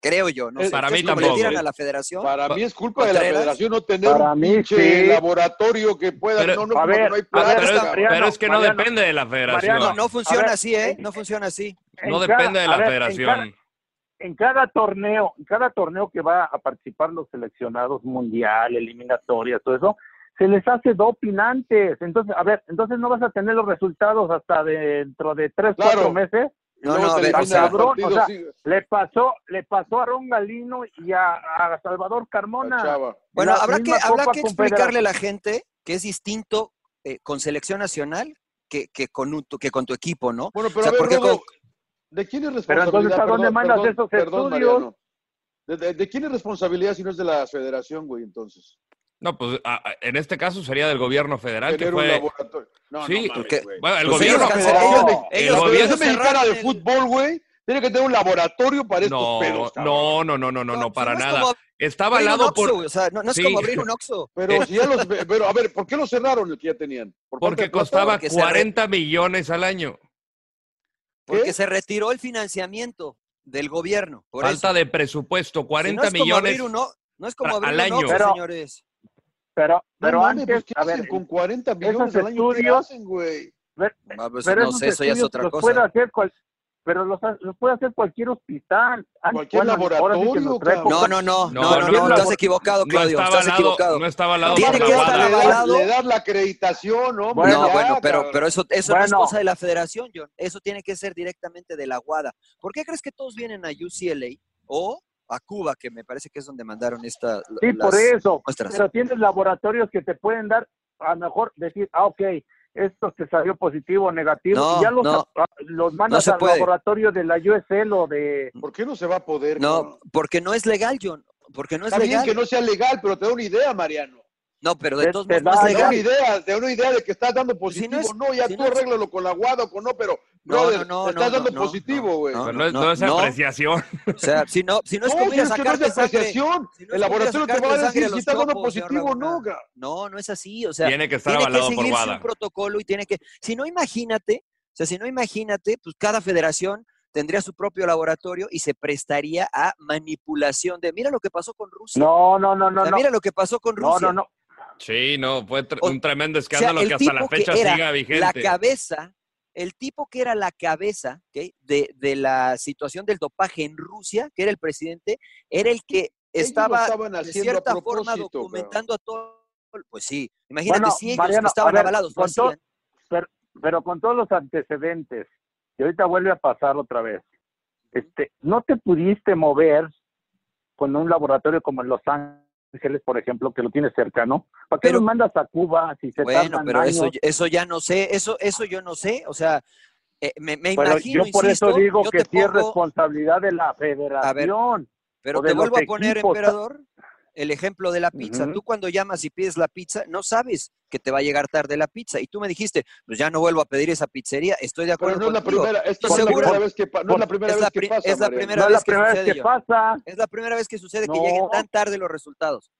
Creo yo, no Eh, sé. para ¿Ustedes mí le tampoco. tiran a la federación? Para mí es culpa de la federación no tener Para un mí, pinche sí. laboratorio que pueda. Pero- no, no, A ver, no hay a plata, ver, Pero es, cabrón. Mariano, pero es que no Mariano, depende de la federación. Mariano, No, funciona ver, así, ¿eh? No funciona así. No cada- depende de la ver, en federación. cada- en cada torneo, en cada torneo que va a participar los seleccionados mundial, eliminatorias, todo eso, se les hace doping antes. Entonces, a ver, entonces no vas a tener los resultados hasta dentro de tres, Claro. cuatro meses. No, no, a ver, o sea, cabrón, o sea, sí, Le pasó, le pasó a Ron Galino y a, a Salvador Carmona. chava. Bueno, habrá que, habrá que explicarle a la gente que es distinto eh, con selección nacional que, que, con, un- que con tu equipo, ¿no? Bueno, pero O sea, a ver, porque Rodo, con- ¿de quién es Pero responsabilidad? entonces, ¿a dónde Perdón, mandas perdón, esos perdón, estudios? Mariano. ¿De, de- de quién es responsabilidad si no es de la federación, güey, entonces? No, pues a- a- en este caso sería del gobierno federal, que Tener un fue... laboratorio. No, Sí, no mames. Bueno, el Pues gobierno... ellos- el gobierno- cerraron de Fútbol, güey, tiene que tener un laboratorio para estos No, pedos, cabrón. no, no, no, no, no, no, pues para no es nada. como Está abrir un avalado por... o sea, no, no es Sí. como abrir un Oxxo. Pero si ya los... Pero, a ver, ¿por qué lo cerraron el que ya tenían? ¿Por Porque costaba Porque se re- 40 millones al año. Porque ¿Qué? se retiró el financiamiento del gobierno. Por Falta eso. de presupuesto, Si 40 no es como millones. abrir un o- no es como abrir al un año. Oxxo, Pero- señores. Pero, No pero mames, antes, pues, ¿qué a hacen ver, con 40 esos millones al año? ¿Qué estudios- hacen, güey? ver- Ah, pues, pero no sé, eso ya es otra los cosa. puede hacer cual- pero los, los puede hacer cualquier hospital. Ah, Cualquier sí en laboratorio, nuestra cabrón. No, no, no, No, no, no, no, no, no. estás equivocado, No Claudio, está estás avalado, equivocado. no está avalado Tiene por que estar avalado. le das la acreditación, hombre. Bueno, no, ya, bueno, pero, pero eso, eso no es Bueno. cosa de la federación, John. Eso tiene que ser directamente de la WADA. ¿Por qué crees que todos vienen a UCLA o a Cuba, que me parece que es donde mandaron esta. Sí, las por eso. muestras? Pero tienes laboratorios que te pueden dar, a lo mejor decir, ah, ok, esto te salió positivo o negativo, No, y ya los, no. a- los mandas al puede. laboratorio de la USL o de... ¿Por qué no se va a poder? No, porque no es legal, John. Porque no es Está bien legal. que no sea legal, pero te da una idea, Mariano. No, pero de todos modos no da una idea, da una idea de que estás dando Pues si positivo. no No, ya si tú no es- arréglalo con la guada o con no, pero No, no, no, te estás no, dando no, positivo, no, güey. no, no, es- no, no es no. apreciación. O sea, si no, si no es No, como ir a si es que no es de sangre. apreciación. si no el laboratorio te va a decir si estás dando positivo o no. Ca- No, no es así. O sea, Tiene que estar tiene que avalado por WADA. un protocolo y tiene que. Si no, imagínate. O sea, si no, imagínate, pues cada federación tendría su propio laboratorio y se prestaría a manipulación de, mira lo que pasó con Rusia. No, no, no, no. O sea, no. Mira lo que pasó con No, Rusia. no, no. Sí, no, fue tr- O- un tremendo O sea, escándalo que hasta la fecha era siga vigente. La cabeza, el tipo que era la cabeza de, de la situación del dopaje en Rusia, que era el presidente, era el que estaba de cierta forma documentando a todo. Pues sí, imagínate Bueno, si ellos Mariano, que estaban ver, avalados con pero, pero con todos los antecedentes, y ahorita vuelve a pasar otra vez, este, no te pudiste mover con un laboratorio como en Los Ángeles, por ejemplo, que lo tienes cercano. ¿Para qué Pero- los mandas a Cuba si se Bueno, pero eso, años? eso ya no sé, eso, eso yo no sé, o sea, eh, me, me Pero imagino, yo por insisto, eso digo que sí es pongo- responsabilidad de la federación. Pero o de te vuelvo a poner, equipos. emperador, el ejemplo de la pizza. Tú cuando llamas y pides la pizza, no sabes que te va a llegar tarde la pizza. Y tú me dijiste, pues ya no vuelvo a pedir esa pizzería. Estoy de Pero acuerdo no es la primera, esta es la primera vez que, no es la primera es la vez que pasa, es la primera No es la vez que primera vez sucede, que John. pasa. Es la primera vez que sucede que No. lleguen tan tarde los resultados.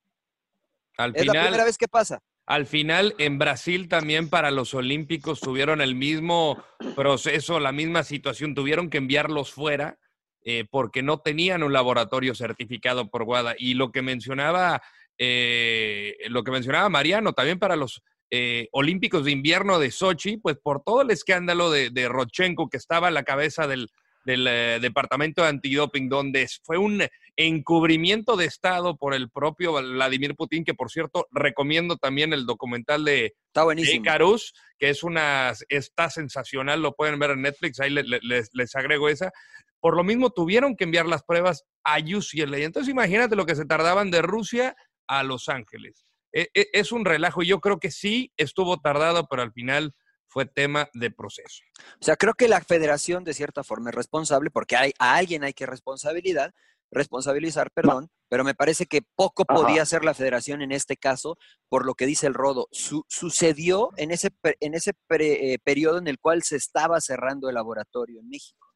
Al Es la primera vez que pasa. al final, en Brasil también para los Olímpicos tuvieron el mismo proceso, la misma situación. Tuvieron que enviarlos fuera eh, porque no tenían un laboratorio certificado por WADA. Y lo que mencionaba, eh, lo que mencionaba Mariano, también para los eh, Olímpicos de invierno de Sochi, pues por todo el escándalo de, de Rochenko que estaba a la cabeza del, del eh, departamento de antidoping, donde fue un encubrimiento de Estado por el propio Vladimir Putin, que por cierto recomiendo también el documental de, Está de buenísimo. Icarus, que es una, está sensacional, lo pueden ver en Netflix, ahí le- le- les, les agrego esa. Por lo mismo tuvieron que enviar las pruebas a UCLA. Entonces imagínate lo que se tardaban de Rusia a Los Ángeles. E- e- es un relajo y yo creo que sí estuvo tardado, pero al final fue tema de proceso. O sea, creo que la federación de cierta forma es responsable porque hay, a alguien hay que responsabilidad, responsabilizar, perdón, pero me parece que poco Ajá. podía hacer la federación en este caso por lo que dice el Rodo. Su- sucedió en ese, en ese pre- eh, periodo en el cual se estaba cerrando el laboratorio en México.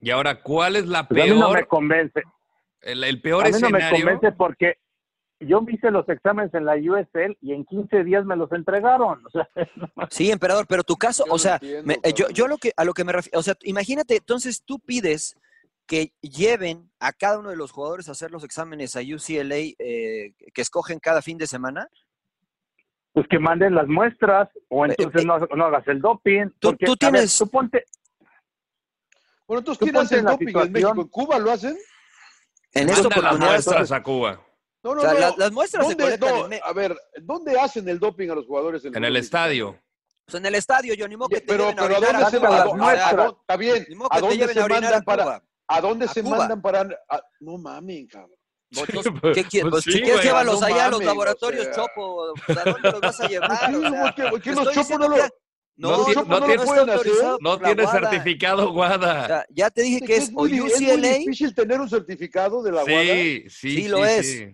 Y ahora, ¿cuál es la Pues a mí no me peor, convence. el, el peor A mí no me convence porque yo me hice los exámenes en la USL y en 15 días me los entregaron. O sea, Sí, emperador, pero tu caso, Yo o no sea, entiendo, me- eh, yo, yo lo que a lo que me refiero, o sea, imagínate, entonces tú pides que lleven a cada uno de los jugadores a hacer los exámenes a UCLA eh, que escogen cada fin de semana. pues que manden las muestras o Eh, entonces eh, no, no hagas el doping. tú- porque, tú a ver, tienes- tú ponte, Bueno, entonces, Tú ¿quién ponte hace el doping en situación- México? ¿En Cuba lo hacen? En esta Manda las oportunidad, muestras a Cuba. No, no, o sea, no. la- las muestras se ¿Dónde- colectan no, en, Me- A ver, ¿dónde hacen el doping a los jugadores? En el fútbol estadio. pues, en el estadio, yo ni modo que te Pero, lleven pero ¿a orinar dónde a se Cuba, va? las ¿A o dónde- sea, a dónde- Está bien. ni modo ¿A dónde lleven se a orinar a mandan para? ¿A dónde A se Cuba. mandan para? a- no mames, cabrón. Pues, Sí, ¿qué quieres? pues Pues, si sí, quieres, güey. llévalos No allá a los mames, o laboratorios, sea. Chopo. ¿A dónde los vas a llevar? ¿Por qué? O sea, ¿Por qué? ¿Por qué te los Chopo no lo- No, no no, tiene- no, tiene- WADA. certificado O Guada. sea, ya te dije que es, o muy, di- es muy UCLA, difícil tener un certificado de la WADA. Sí, sí, Sí lo es.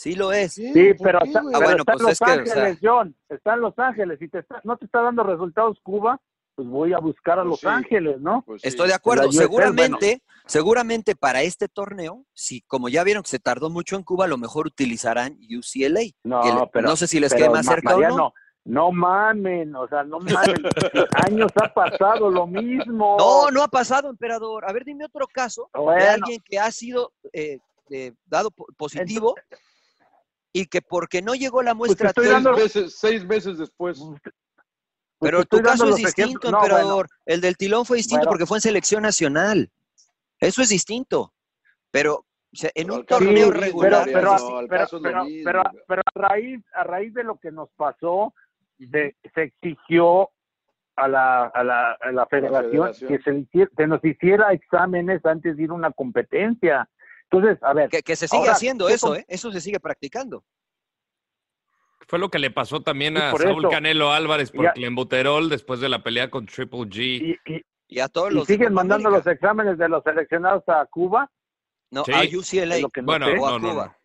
Sí lo es. Sí, sí, ¿por pero, está? Ah, bueno, está pues en Los es que, o Ángeles, John. Está en Los Ángeles. Si te está, no te está dando resultados Cuba, pues voy a buscar a Pues Los sí. Ángeles, ¿no? Pues sí. Estoy de acuerdo. La USL, Seguramente, seguramente para este torneo, si como ya vieron que se tardó mucho en Cuba, a lo mejor utilizarán UCLA. No, que le- pero, no sé si les quede más Ma- cerca o no. Mariano, no mamen, o sea, no mamen. Años ha pasado lo mismo. No, no ha pasado, emperador. A ver, dime otro caso de Bueno. alguien que ha sido eh, eh, dado po- positivo y que porque no llegó la Pues muestra estoy a Seis tiempo- dando- meses, seis meses después. Pues Pero tu caso es distinto, bueno, emperador. El del tilón fue distinto Bueno. porque fue en selección nacional. Eso es distinto. Pero o sea, en un torneo regular. pero, pero, a raíz a raíz de lo que nos pasó se, se exigió a la, a la, a la federación, federación. que se, se nos hiciera exámenes antes de ir a una competencia. Entonces, a ver, que, que se sigue Ahora, haciendo ¿qué eso, ¿eh? Eso se sigue practicando. Fue lo que le pasó también a Saúl eso. Canelo Álvarez por Ya. clenbuterol después de la pelea con Triple G. y, y- Y a todos y los siguen mandando los exámenes de los seleccionados a Cuba. No, Sí. a UCLA. No Bueno, sé. o a no, no, Cuba. no.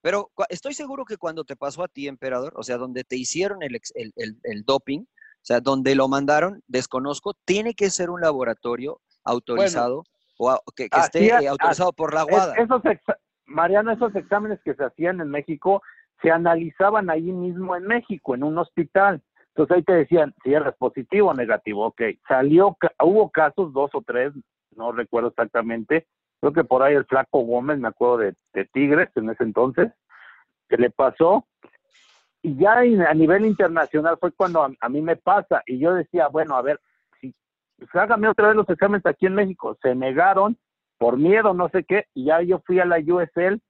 Pero estoy seguro que cuando te pasó a ti, emperador, o sea, donde te hicieron el, el, el- el doping, o sea, donde lo mandaron, desconozco, tiene que ser un laboratorio autorizado o que, que Así esté es, eh, autorizado por la Es- WADA. esos exa- Mariano, esos exámenes que se hacían en México se analizaban ahí mismo en México, en un hospital. Entonces ahí te decían si eres positivo o negativo. Ok, salió, hubo casos, dos o tres, no recuerdo exactamente. Creo que por ahí el Flaco Gómez, me acuerdo de, de Tigres en ese entonces, que le pasó. Y ya en- a nivel internacional fue cuando a, a mí me pasa. Y yo decía, bueno, a ver, pues, hágame otra vez los exámenes aquí en México. Se negaron por miedo, no sé qué. Y ya yo fui a la USL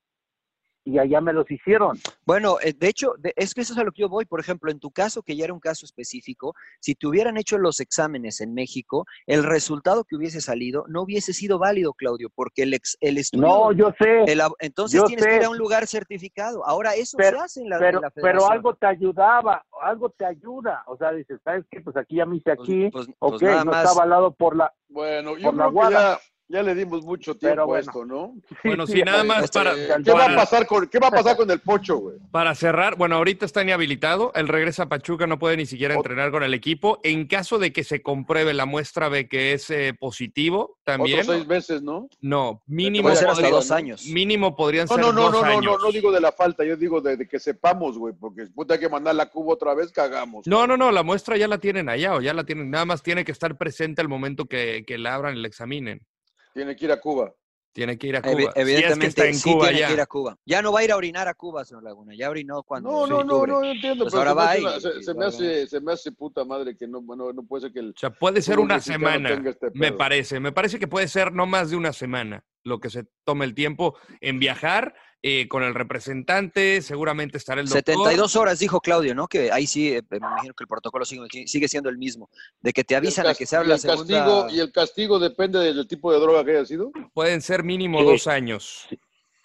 y allá me los hicieron. Bueno, eh, de hecho, de- es que eso es a lo que yo voy. Por ejemplo, en tu caso, que ya era un caso específico, si te hubieran hecho los exámenes en México, el resultado que hubiese salido no hubiese sido válido, Claudio, porque el, ex- el estudio... No, yo sé. el entonces yo tienes que ir a un lugar certificado. Ahora, eso pero, se hace en la, en pero, la pero algo te ayudaba, algo te ayuda. O sea, dices, ¿sabes qué? Pues aquí ya me hice aquí, pues ok, nada no más- está avalado por la... Bueno, yo por la creo que guada. ya, ya le dimos mucho tiempo a bueno. esto, ¿no? Bueno, sí, nada más Este, para, ¿Qué va a pasar con, qué va a pasar con el pocho, güey? Para cerrar, bueno, ahorita está inhabilitado, él regresa a Pachuca, no puede ni siquiera entrenar con el equipo. En caso de que se compruebe la muestra de que es eh, positivo, también. Otros seis meses, ¿no? No, mínimo. Puede ser hasta dos años. Mínimo podrían No, ser no, no, dos no, no, años. no, no digo de la falta, yo digo de, de que sepamos, güey, porque puta hay que mandar la cuba otra vez, cagamos. No, no, no, la muestra ya la tienen allá o ya la tienen. Nada más tiene que estar presente al momento que, que la abran y la examinen. Tiene que ir a Cuba. Tiene que ir a Cuba. Si es que evidentemente, está en sí Cuba tiene ya. que ir a Cuba. Ya no va a ir a orinar a Cuba, señor Laguna. Ya orinó cuando. No, no, no, no, yo entiendo, Pues pero ahora se, me va hace, y- se- se me hace, se me hace puta madre que no, no, no puede ser que el... O sea, puede ser una semana, este me parece. Me parece que puede ser no más de una semana lo que se tome el tiempo en viajar eh, con el representante. Seguramente estará el doctor. 72 horas, dijo Claudio, ¿no? Que ahí sí, eh, me imagino que el protocolo sigue, sigue siendo el mismo. De que te avisan a que se y la el segunda. castigo Y el castigo depende del tipo de droga que haya sido. Pueden ser mínimo Sí. dos años.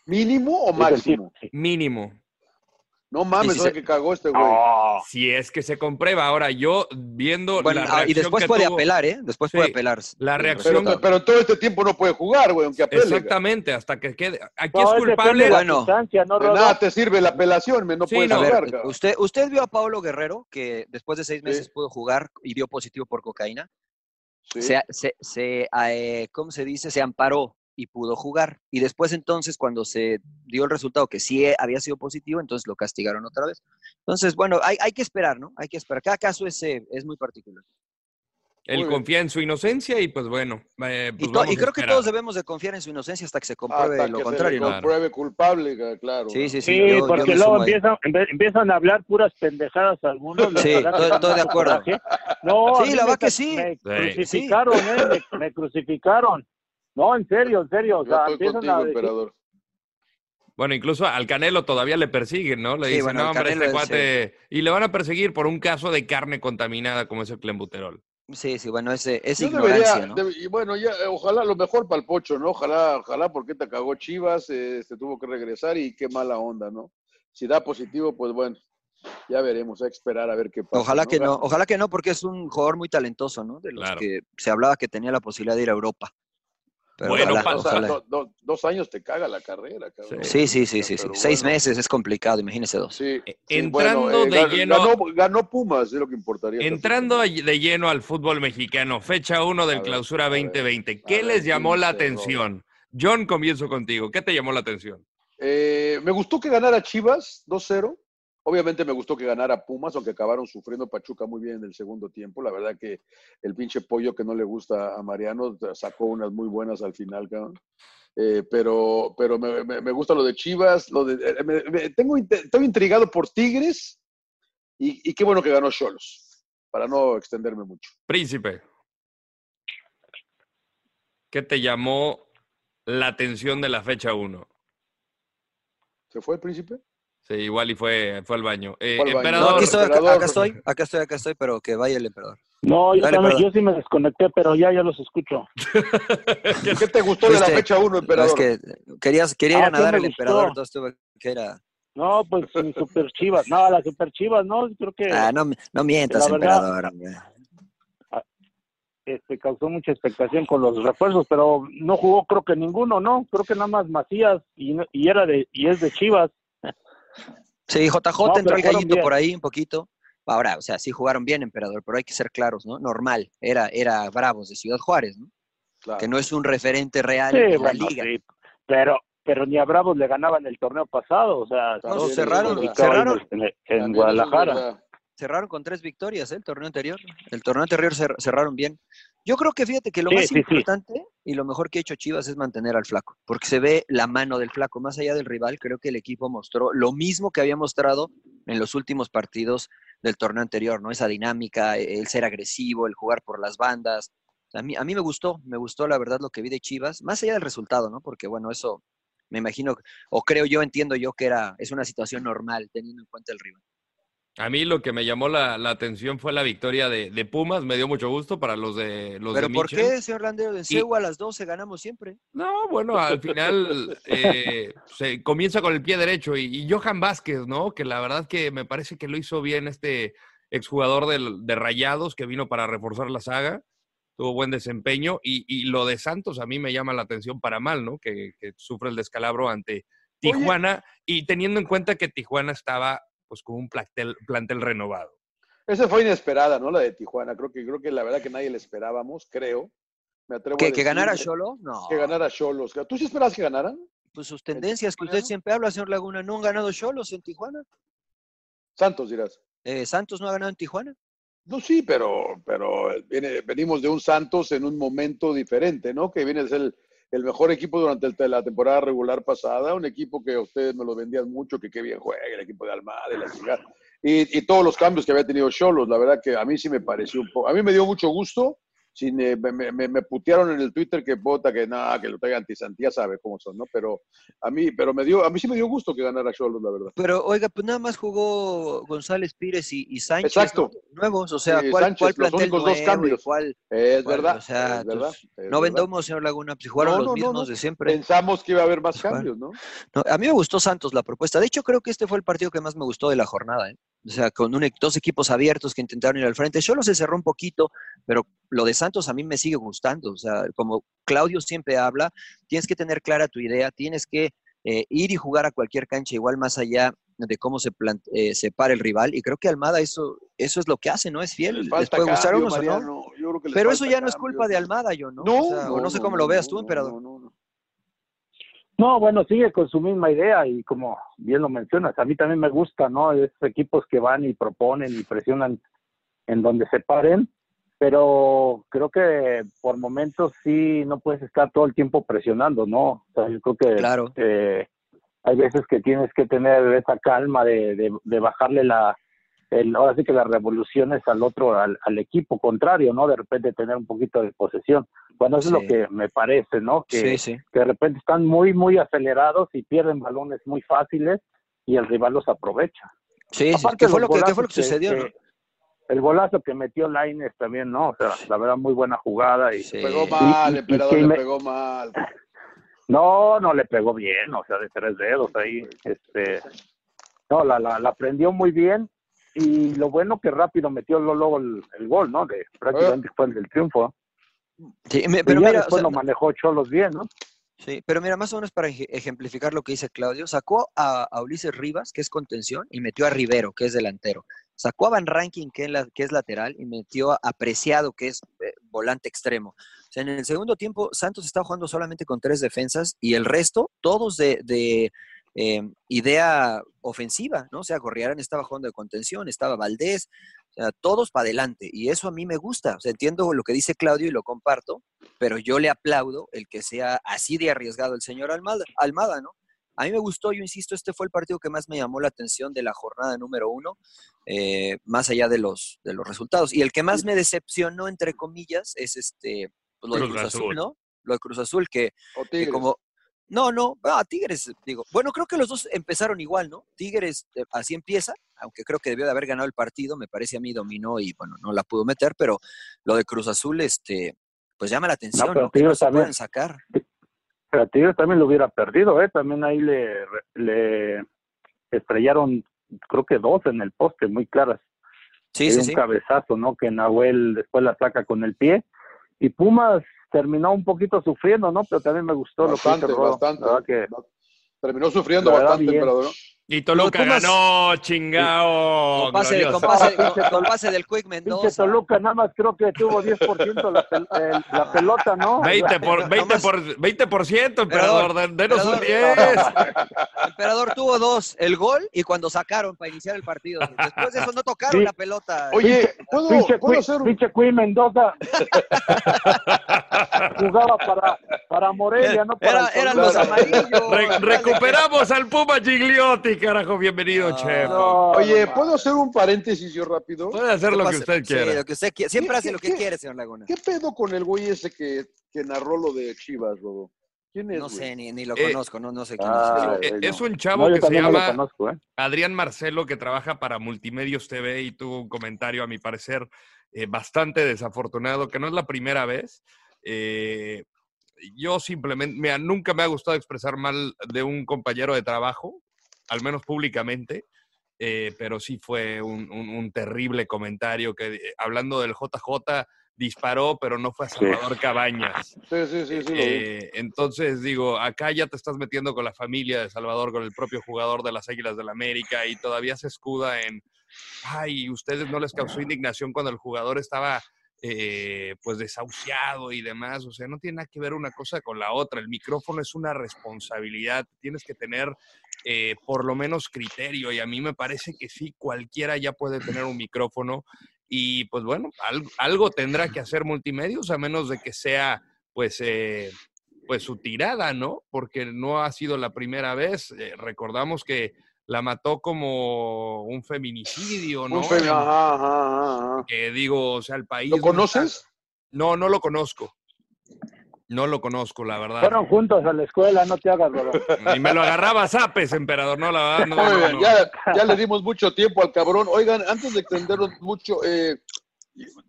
¿Mínimo o máximo? Mínimo. No mames, Y si ¿sabes se- que cagó este güey? Si es que se comprueba. Ahora, yo viendo Bueno, la ah, y reacción después que puede tuvo- apelar, ¿eh? Después Sí, puede apelar. la reacción- Pero, pero todo este tiempo no puede jugar, güey, aunque apele. Exactamente, hasta que quede. Aquí No, es culpable. de la Bueno. ¿no, De nada te sirve la apelación, me no Sí, puedes no. Ver, jugar, cabrón. usted, usted vio a Pablo Guerrero, que después de seis meses Sí. pudo jugar y dio positivo por cocaína. Sí. Se, se, se, eh, ¿cómo se dice? Se amparó y pudo jugar. Y después entonces, cuando se dio el resultado que sí eh, había sido positivo, entonces lo castigaron otra vez. Entonces, bueno, hay, hay que esperar, ¿no? Hay que esperar. Cada caso es, eh, es muy particular. Él Muy bien. confía en su inocencia y pues bueno. eh, pues Y, to- vamos y a creo que todos debemos de confiar en su inocencia hasta que se compruebe Hasta lo que contrario, se ¿no? le compruebe culpable, ca- claro. Sí, sí, sí. Sí, yo- porque luego empiezan, empiezan a hablar puras pendejadas algunos. Sí, estoy- de acuerdo. No, Sí, la me verdad que sí. Me Sí. crucificaron, ¿eh? Me, me crucificaron. No, en serio, en serio. O Yo sea, estoy empiezan contigo, a decir, emperador. Bueno, incluso al Canelo todavía le persiguen, ¿no? Le Sí, dicen, bueno, no, hombre, este es, cuate. Y le van a perseguir por un caso de carne contaminada como es el clenbuterol. Sí, sí, bueno, ese, es ignorancia, debería, ¿no? y bueno, ya, eh, ojalá lo mejor para el Pocho, ¿no? Ojalá, ojalá porque te cagó Chivas, eh, se tuvo que regresar y qué mala onda, ¿no? Si da positivo, pues bueno, ya veremos, hay que esperar a ver qué pasa. Ojalá que no, ojalá que no, porque es un jugador muy talentoso, ¿no? De los Claro. que se hablaba que tenía la posibilidad de ir a Europa. Pero Bueno, ojalá, pa- Dos, ojalá. do- do- dos años te caga la carrera, cabrón. Sí, sí, sí, sí, Seis meses es complicado, imagínese dos. Sí, Eh, sí, entrando bueno, eh, de lleno- Ganó, ganó Pumas, es lo que importaría. Entrando de lleno al fútbol mexicano, fecha 1 del ver, Clausura a ver, 2020, a ¿qué ver, les llamó la atención? John, comienzo contigo. ¿Qué te llamó la atención? Eh, me gustó que ganara Chivas 2-0. Obviamente me gustó que ganara Pumas, aunque acabaron sufriendo Pachuca muy bien en el segundo tiempo. La verdad que el pinche pollo que no le gusta a Mariano sacó unas muy buenas al final, cabrón. Eh, pero pero me, me- me gusta lo de Chivas. Lo de, eh, me- tengo, estoy intrigado por Tigres y, y qué bueno que ganó Cholos, para no extenderme mucho. Príncipe. ¿Qué te llamó la atención de la fecha 1? ¿Se fue el príncipe? Sí, igual y fue, fue al baño. Eh, Fue al baño. No, aquí estoy, acá, emperador. acá estoy, acá estoy, acá estoy, pero que vaya el emperador. No, yo, Dale, también- yo sí me desconecté, pero ya, ya los escucho. ¿Qué te gustó de la Fuiste- fecha 1, No, emperador? es que querías, quería ir Ah, a nadar el emperador, entonces tuve que ir a... No, pues mi super chivas. No, las super chivas, no, creo que Ah, no, no mientas, emperador, hombre. este, causó mucha expectación con los refuerzos, pero no jugó creo que ninguno, ¿no? Creo que nada más Macías y, no- y era de y es de Chivas. Sí, JJ No, entró el gallito por ahí un poquito. Ahora, o sea, sí jugaron bien, emperador, pero hay que ser claros, ¿no? Normal, era, era Bravos de Ciudad Juárez, ¿no? Claro. Que no es un referente real Sí, en la bueno, liga. sí, pero pero ni a Bravos le ganaban el torneo pasado, o sea, No, cerraron- en, Guadalajara. cerraron con tres victorias ¿eh? el torneo anterior. El torneo anterior cer- cerraron bien. Yo creo que fíjate que lo Sí, más sí, sí. importante y lo mejor que ha hecho Chivas es mantener al flaco, porque se ve la mano del flaco. Más allá del rival, creo que el equipo mostró lo mismo que había mostrado en los últimos partidos del torneo anterior, ¿no? Esa dinámica, el ser agresivo, el jugar por las bandas. A mí, a mí me gustó, me gustó la verdad lo que vi de Chivas, más allá del resultado, ¿no? Porque bueno, eso me imagino, o creo yo, entiendo yo que era, es una situación normal teniendo en cuenta el rival. A mí lo que me llamó la, la atención fue la victoria de, de Pumas, me dio mucho gusto para los de los Pero de ¿por qué, señor Landero? En CEU a las 12 ganamos siempre. No, bueno, al final eh, se comienza con el pie derecho y, y Johan Vázquez, ¿no? Que la verdad que me parece que lo hizo bien este exjugador del, de Rayados que vino para reforzar la saga, tuvo buen desempeño y, y lo de Santos a mí me llama la atención para mal, ¿no? Que, que sufre el descalabro ante Tijuana y teniendo en cuenta que Tijuana estaba pues con un plantel, plantel renovado. Esa fue inesperada, ¿no? La de Tijuana. Creo que, creo que la verdad que nadie la esperábamos, creo. Me atrevo a ¿Que, que ganara Cholo? No. Que ganara Cholos. ¿Tú sí esperabas que ganaran? Pues sus tendencias que usted siempre habla, señor Laguna, ¿no han ganado Cholos en Tijuana? Santos, dirás. Eh, ¿Santos no ha ganado en Tijuana? No, sí, pero, pero viene, venimos de un Santos en un momento diferente, ¿no? Que viene a ser el, el mejor equipo durante la temporada regular pasada, un equipo que ustedes me lo vendían mucho, que qué bien juega, el equipo de Almada, la. Y, y todos los cambios que había tenido Cholos, la verdad que a mí sí me pareció un poco, a mí me dio mucho gusto, sin, eh, me, me- me- putearon en el Twitter que bota, que nada, que lo traiga antisantía, sabe cómo son, ¿no? Pero a mí, pero me dio, a mí sí me dio gusto que ganara Cholos, la verdad. Pero, oiga, pues nada más jugó González Pires y, y Sánchez Exacto. ¿no? nuevos, o sea, Sí, ¿cuál, Sánchez, cuál los plantel únicos dos nuevo cambios. cuál- Es cuál? verdad, O sea, es verdad, es no verdad. vendamos, señor Laguna, pues jugaron No, los no, no, mismos de siempre. Pensamos que iba a haber más cambios, ¿no? No, a mí me gustó Santos la propuesta. De hecho, creo que este fue el partido que más me gustó de la jornada. ¿eh? O sea, con un, e- dos equipos abiertos que intentaron ir al frente. Solo se cerró un poquito, pero lo de Santos a mí me sigue gustando. O sea, como Claudio siempre habla, tienes que tener clara tu idea, tienes que eh, ir y jugar a cualquier cancha, igual más allá de cómo se, eh, se para el rival. Y creo que Almada eso, eso es lo que hace, ¿no? Es fiel. Les puede gustar unos o no. Yo Pero eso ya no es culpa de Almada, yo, ¿no? No, O, sea, o no sé cómo lo veas tú, emperador. no, no, no. No, bueno, sigue con su misma idea y como bien lo mencionas, a mí también me gusta, ¿no? Esos equipos que van y proponen y presionan en donde se paren, pero creo que por momentos sí no puedes estar todo el tiempo presionando, ¿no? O sea, yo creo que Claro. eh, hay veces que tienes que tener esa calma de, de, de bajarle la, el, ahora sí que las revoluciones al otro, al, al equipo contrario, ¿no? De repente tener un poquito de posesión. Bueno, eso Sí. es lo que me parece, ¿no? Que, sí. que de repente están muy, muy acelerados y pierden balones muy fáciles y el rival los aprovecha. Sí, sí. Aparte ¿Qué fue, lo que, qué fue lo golazos que sucedió, no? El golazo que metió Laines también, ¿no? O sea, la verdad, muy buena jugada. Y, Sí. Pegó mal, y- emperador, le me- pegó mal. No, no le pegó bien, o sea, de tres dedos ahí. Este, no, la, la, la prendió muy bien y lo bueno que rápido metió luego el, el gol, ¿no? De prácticamente fue el del triunfo. Sí, me- Pero ya mira, o después sea, lo manejó Cholos bien, ¿no? Sí, pero mira, más o menos para ej- ejemplificar lo que dice Claudio, sacó a, a Ulises Rivas, que es contención, y metió a Rivero, que es delantero. Sacó a Van Ranking, que es, la- que es lateral, y metió a Apreciado, que es eh, volante extremo. O sea, en el segundo tiempo, Santos estaba jugando solamente con tres defensas y el resto, todos de, de, eh, idea ofensiva, ¿no? O sea, Gorriarán estaba jugando de contención, estaba Valdés, o sea, todos para adelante. Y eso a mí me gusta. O sea, entiendo lo que dice Claudio y lo comparto, pero yo le aplaudo el que sea así de arriesgado el señor Almada, Almada, ¿no? A mí me gustó, yo insisto, este fue el partido que más me llamó la atención de la jornada número uno, eh, más allá de los, de los resultados. Y el que más me decepcionó, entre comillas, es este, pues, lo de Cruz Cruz Azul, Azul. ¿no? Lo de Cruz Azul, que, que como... No, no, ah, Tigres, digo. Bueno, creo que los dos empezaron igual, ¿no? Tigres eh, así empieza, aunque creo que debió de haber ganado el partido, me parece a mí dominó y bueno, no la pudo meter, pero lo de Cruz Azul, este, pues llama la atención, ¿no? pero no Tigres también. pueden sacar. Pero Tigres también lo hubiera perdido, ¿eh? También ahí le, le estrellaron, creo que dos en el poste, muy claras. Sí, Hay sí, un sí. cabezazo, ¿no? Que Nahuel después la saca con el pie. Y Pumas terminó un poquito sufriendo, ¿no? Pero también me gustó Bastante, lo que hizo bastante. Que Terminó sufriendo bastante, bien. emperador. ¿no? Y Toluca Pumas- ganó, chingao. Con pase, con pase- pinche con pase del Quick Pinche Mendoza. Toluca nada más creo que tuvo 10% la, pel- el- la pelota, ¿no? 20 por, No 20 más- por, 20%, emperador. de- Denos un Emperador. 10. Emperador tuvo dos, el gol y cuando sacaron para iniciar el partido. Después de eso no tocaron Sí. la pelota. Oye, ¿puedo, Pinche, ¿puedo hacer un... pinche Cui Mendoza jugaba para, para Morelia, no para Era- el eran los amarillos. Re- recuperamos al Puma Gigliotti, carajo. Bienvenido, No, chef. No, Oye, ¿puedo hacer un paréntesis yo rápido? Puede hacer lo que usted Sí, quiera. lo que usted quiere. Siempre ¿Qué- hace lo que quiere, señor Laguna. ¿Qué pedo con el güey ese que, que narró lo de Chivas, Rodo? ¿Quién es, No sé, ni, ni lo Eh, conozco, no, no sé quién Ah, es. Eh, bueno. Es un chavo No, que se llama conozco, ¿eh? Adrián Marcelo, que trabaja para Multimedios TV y tuvo un comentario, a mi parecer, eh, bastante desafortunado, que no es la primera vez. Eh, yo simplemente, mira, nunca me ha gustado expresar mal de un compañero de trabajo, al menos públicamente, eh, pero sí fue un, un- un terrible comentario que, eh, hablando del JJ, disparó, pero no fue a Salvador Cabañas. Sí, sí, sí, sí. lo vi. Eh, entonces, digo, acá ya te estás metiendo con la familia de Salvador, con el propio jugador de las Águilas del la América y todavía se escuda en, ay, ustedes no les causó indignación cuando el jugador estaba eh, pues desahuciado y demás. O sea, no tiene nada que ver una cosa con la otra. El micrófono es una responsabilidad. Tienes que tener eh, por lo menos criterio y a mí me parece que sí, cualquiera ya puede tener un micrófono y pues bueno, algo, tendrá que hacer multimedios a menos de que sea pues eh, pues su tirada, ¿no? Porque no ha sido la primera vez. Eh, recordamos que la mató como un feminicidio, ¿no? Un fe- ajá, ajá, ajá. Que digo, o sea, el país. ¿Lo no conoces? No, no lo conozco. No lo conozco, la verdad. Fueron juntos a la escuela, no te hagas, Rodo. Y me lo agarraba a zapes, emperador, no, la verdad, no. Muy no, bien, no. Ya, ya le dimos mucho tiempo al cabrón. Oigan, antes de extendernos mucho, eh,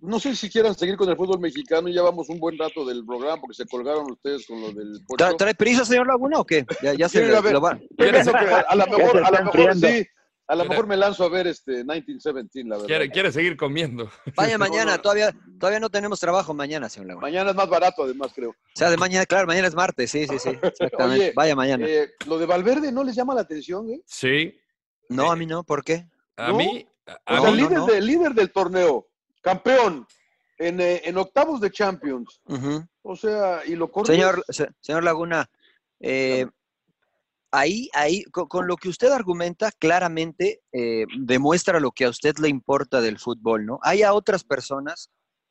no sé si quieran seguir con el fútbol mexicano. Ya vamos un buen rato del programa porque se colgaron ustedes con lo del ¿Trae, trae prisa, señor Laguna, o qué? Ya, ya se a ver, lo va. Pienso que a, lo mejor, a lo mejor sí. A lo mejor me lanzo a ver este 1917, la verdad. Quiere, quiere seguir comiendo. Vaya mañana, todavía, todavía no tenemos trabajo mañana, señor Laguna. Mañana es más barato, además, creo. O sea, de mañana, claro, mañana es martes, sí, sí, sí, exactamente. Oye, Vaya mañana. Eh, lo de Valverde no les llama la atención, ¿eh? Sí. no, a mí no, ¿por qué? A ¿No? mí. A No, líder, no. de- líder del torneo, campeón, en, eh, en octavos de Champions. O sea, y lo corre. Señor, se- señor Laguna, eh, ahí, ahí, con, con lo que usted argumenta, claramente eh, demuestra lo que a usted le importa del fútbol, ¿no? Hay a otras personas,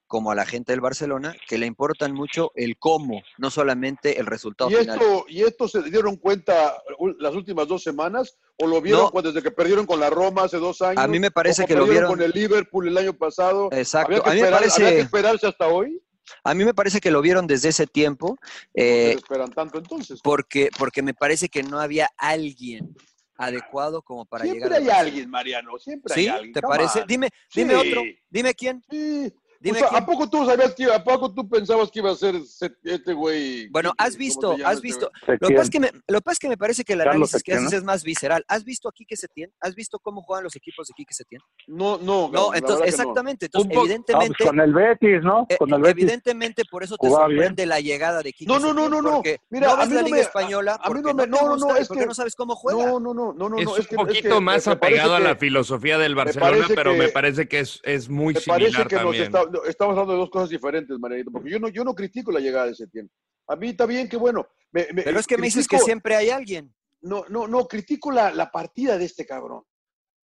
como a la gente del Barcelona, que le importan mucho el cómo, no solamente el resultado ¿Y final. esto, ¿Y esto se dieron cuenta las últimas dos semanas? ¿O lo vieron No. cuando- desde que perdieron con la Roma hace dos años? A mí me parece ¿O que lo vieron- con el Liverpool el año pasado. Exacto. ¿Había que, A mí me parece- había que esperarse hasta hoy? A mí me parece que lo vieron desde ese tiempo, ¿Por qué eh, se esperan tanto entonces? porque, porque me parece que no había alguien adecuado como para Siempre llegar. al hay alguien, Mariano. Siempre ¿Sí? hay alguien. ¿Te come parece? on. Dime, dime Sí. otro. Dime quién. Sí. Dime O sea, quién. ¿A poco tú sabías que iba, a poco tú pensabas que iba a ser se- este güey? Bueno, ¿cómo has visto, has este visto. Lo que, pasa es que me, lo que pasa es que me parece que el Carlos análisis que haces ¿no? es más visceral. ¿Has visto a Quique Setién? ¿Has visto cómo juegan los equipos de Quique Setién? No, no, No, la entonces, no. exactamente. Entonces, po- Ah, pues evidentemente, con el Betis, ¿no? Con el Betis. evidentemente, por eso te bien. sorprende la llegada de Quique No, no, no, no, no. Mira, no a mí la no Liga me- Española a mí no me- no, no, no, es que- no sabes cómo juega. No, no, no, no, no, es un poquito más apegado a la filosofía del Barcelona, pero me parece que es, es muy similar también. No, estamos hablando de dos cosas diferentes, Marianito, porque yo no, yo no critico la llegada de Setién. A mí está bien que bueno. me- me- Pero es que me dices que siempre hay alguien. No, no, no, critico la, la partida de este cabrón.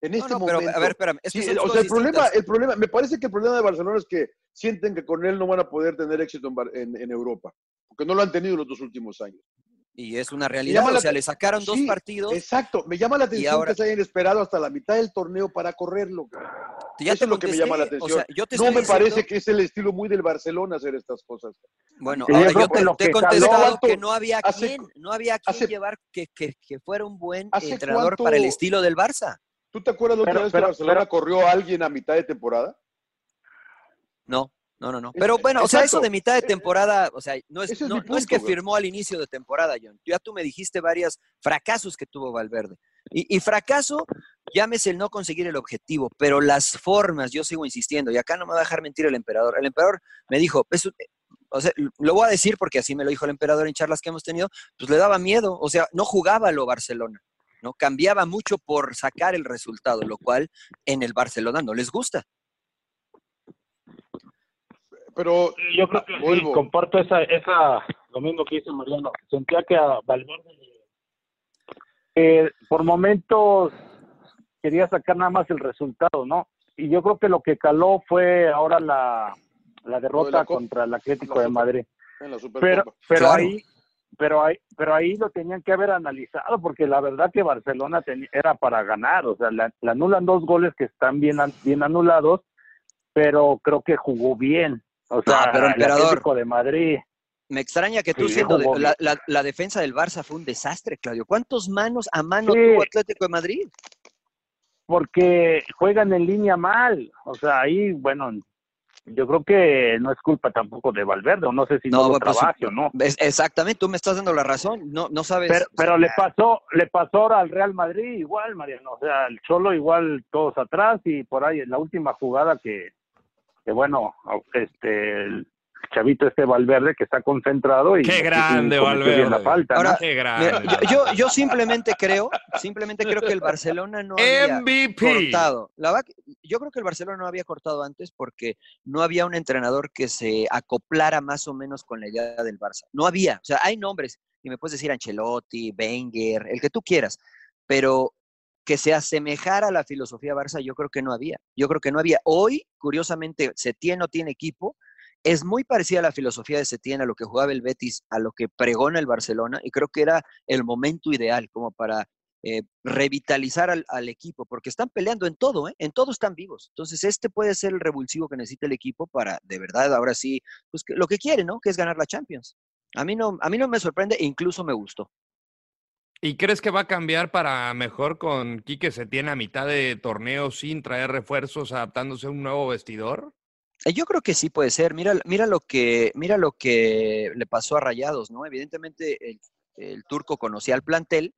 En este no, pero momento. a ver, espérame. Es que Sí, son o sea, el problema, el problema, me parece que el problema de Barcelona es que sienten que con él no van a poder tener éxito en- en Europa, porque no lo han tenido en los dos últimos años. Y es una realidad. O sea, le sacaron dos Sí, partidos. Exacto, me llama la atención ahora- que se hayan esperado hasta la mitad del torneo para correrlo. Ya Eso te es lo que me llama la atención. O sea, yo te no me diciendo- parece que es el estilo muy del Barcelona hacer estas cosas. Bueno, ahora yo te, te he contestado que no había hace- quien, no había quien hace- llevar que, que, que fuera un buen ¿Hace entrenador cuánto- para el estilo del Barça. ¿Tú te acuerdas la Pero- vez pero- que Barcelona pero- corrió a alguien a mitad de temporada? No, no, no, no. Pero bueno, o sea, eso de mitad de temporada, o sea, no es, no, es que firmó al inicio de temporada, John. Ya tú me dijiste varios fracasos que tuvo Valverde. Y, y fracaso, llámese el no conseguir el objetivo, pero las formas, yo sigo insistiendo, y acá no me va a dejar mentir el emperador. El emperador me dijo, "Es un- o sea, lo voy a decir porque así me lo dijo el emperador en charlas que hemos tenido, pues le daba miedo, o sea, no jugaba lo Barcelona. ¿no? Cambiaba mucho por sacar el resultado, lo cual en el Barcelona no les gusta. Pero yo creo que sí, comparto esa, esa, lo mismo que dice Mariano. Sentía que a Valverde eh, por momentos quería sacar nada más el resultado, ¿no? Y yo creo que lo que caló fue ahora la, la derrota contra el Atlético de Madrid. pero pero ahí pero ahí pero ahí lo tenían que haber analizado porque la verdad que Barcelona era para ganar, o sea, le anulan dos goles que están bien bien anulados, pero creo que jugó bien. O sea, pero el Atlético de Madrid me extraña que tú siendo la, la, defensa del Barça fue un desastre, Claudio. ¿Cuántos manos a mano tuvo Atlético de Madrid? Porque juegan en línea mal. O sea, ahí, bueno, yo creo que no es culpa tampoco de Valverde, o no sé si no, lo pues, trabaje o no. Exactamente, tú me estás dando la razón, no, no sabes. Pero, pero le pasó, le pasó ahora al Real Madrid igual, Mariano, o sea, el Cholo igual todos atrás y por ahí en la última jugada que, que bueno, este chavito este Valverde que está concentrado y qué grande Valverde la falta Ahora, Yo, yo, simplemente creo simplemente creo que el Barcelona no había cortado. La yo creo que el Barcelona no había cortado antes porque no había un entrenador que se acoplara más o menos con la idea del Barça. No había o sea hay nombres y me puedes decir Ancelotti Wenger el que tú quieras pero que se asemejara a la filosofía Barça, yo creo que no había. Yo creo que no había. Hoy, curiosamente, Setién no tiene equipo, es muy parecida a la filosofía de Setién, a lo que jugaba el Betis, a lo que pregona el Barcelona, y creo que era el momento ideal como para eh, revitalizar al, equipo, porque están peleando en todo, ¿eh? en todo están vivos. Entonces, este puede ser el revulsivo que necesita el equipo para, de verdad, ahora sí, pues lo que quiere, ¿no? Que es ganar la Champions. A mí no, a mí no me sorprende e incluso me gustó. ¿Y crees que va a cambiar para mejor con Quique Setién a mitad de torneo sin traer refuerzos, adaptándose a un nuevo vestidor? Eh, yo creo que sí puede ser. Mira, mira, lo, que, mira lo que le pasó a Rayados, ¿no? Evidentemente el, turco conocía al plantel,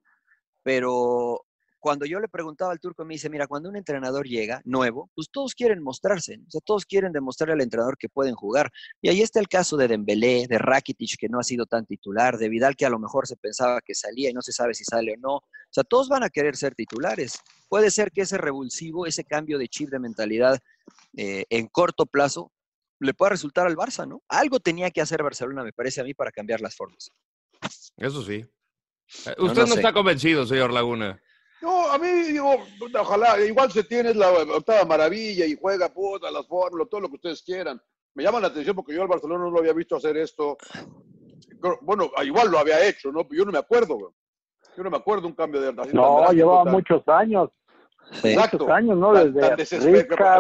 pero cuando yo le preguntaba al turco, me dice, mira, cuando un entrenador llega nuevo, pues todos quieren mostrarse, o sea, todos quieren demostrarle al entrenador que pueden jugar. Y ahí está el caso de Dembélé, de Rakitic, que no ha sido tan titular, de Vidal, que a lo mejor se pensaba que salía y no se sabe si sale o no. O sea, todos van a querer ser titulares. Puede ser que ese revulsivo, ese cambio de chip de mentalidad eh, en corto plazo le pueda resultar al Barça, ¿no? Algo tenía que hacer Barcelona, me parece a mí, para cambiar las formas. Eso sí. Eh, usted no, está convencido, señor Laguna. No, a mí digo, ojalá, igual se tiene la octava maravilla y juega puta, las fórmulas, todo lo que ustedes quieran. Me llama la atención porque yo al Barcelona no lo había visto hacer esto. Bueno, igual lo había hecho, ¿no? Yo no me acuerdo, Yo no me acuerdo un cambio de... No, llevaba muchos años. Muchos años, ¿no? Desde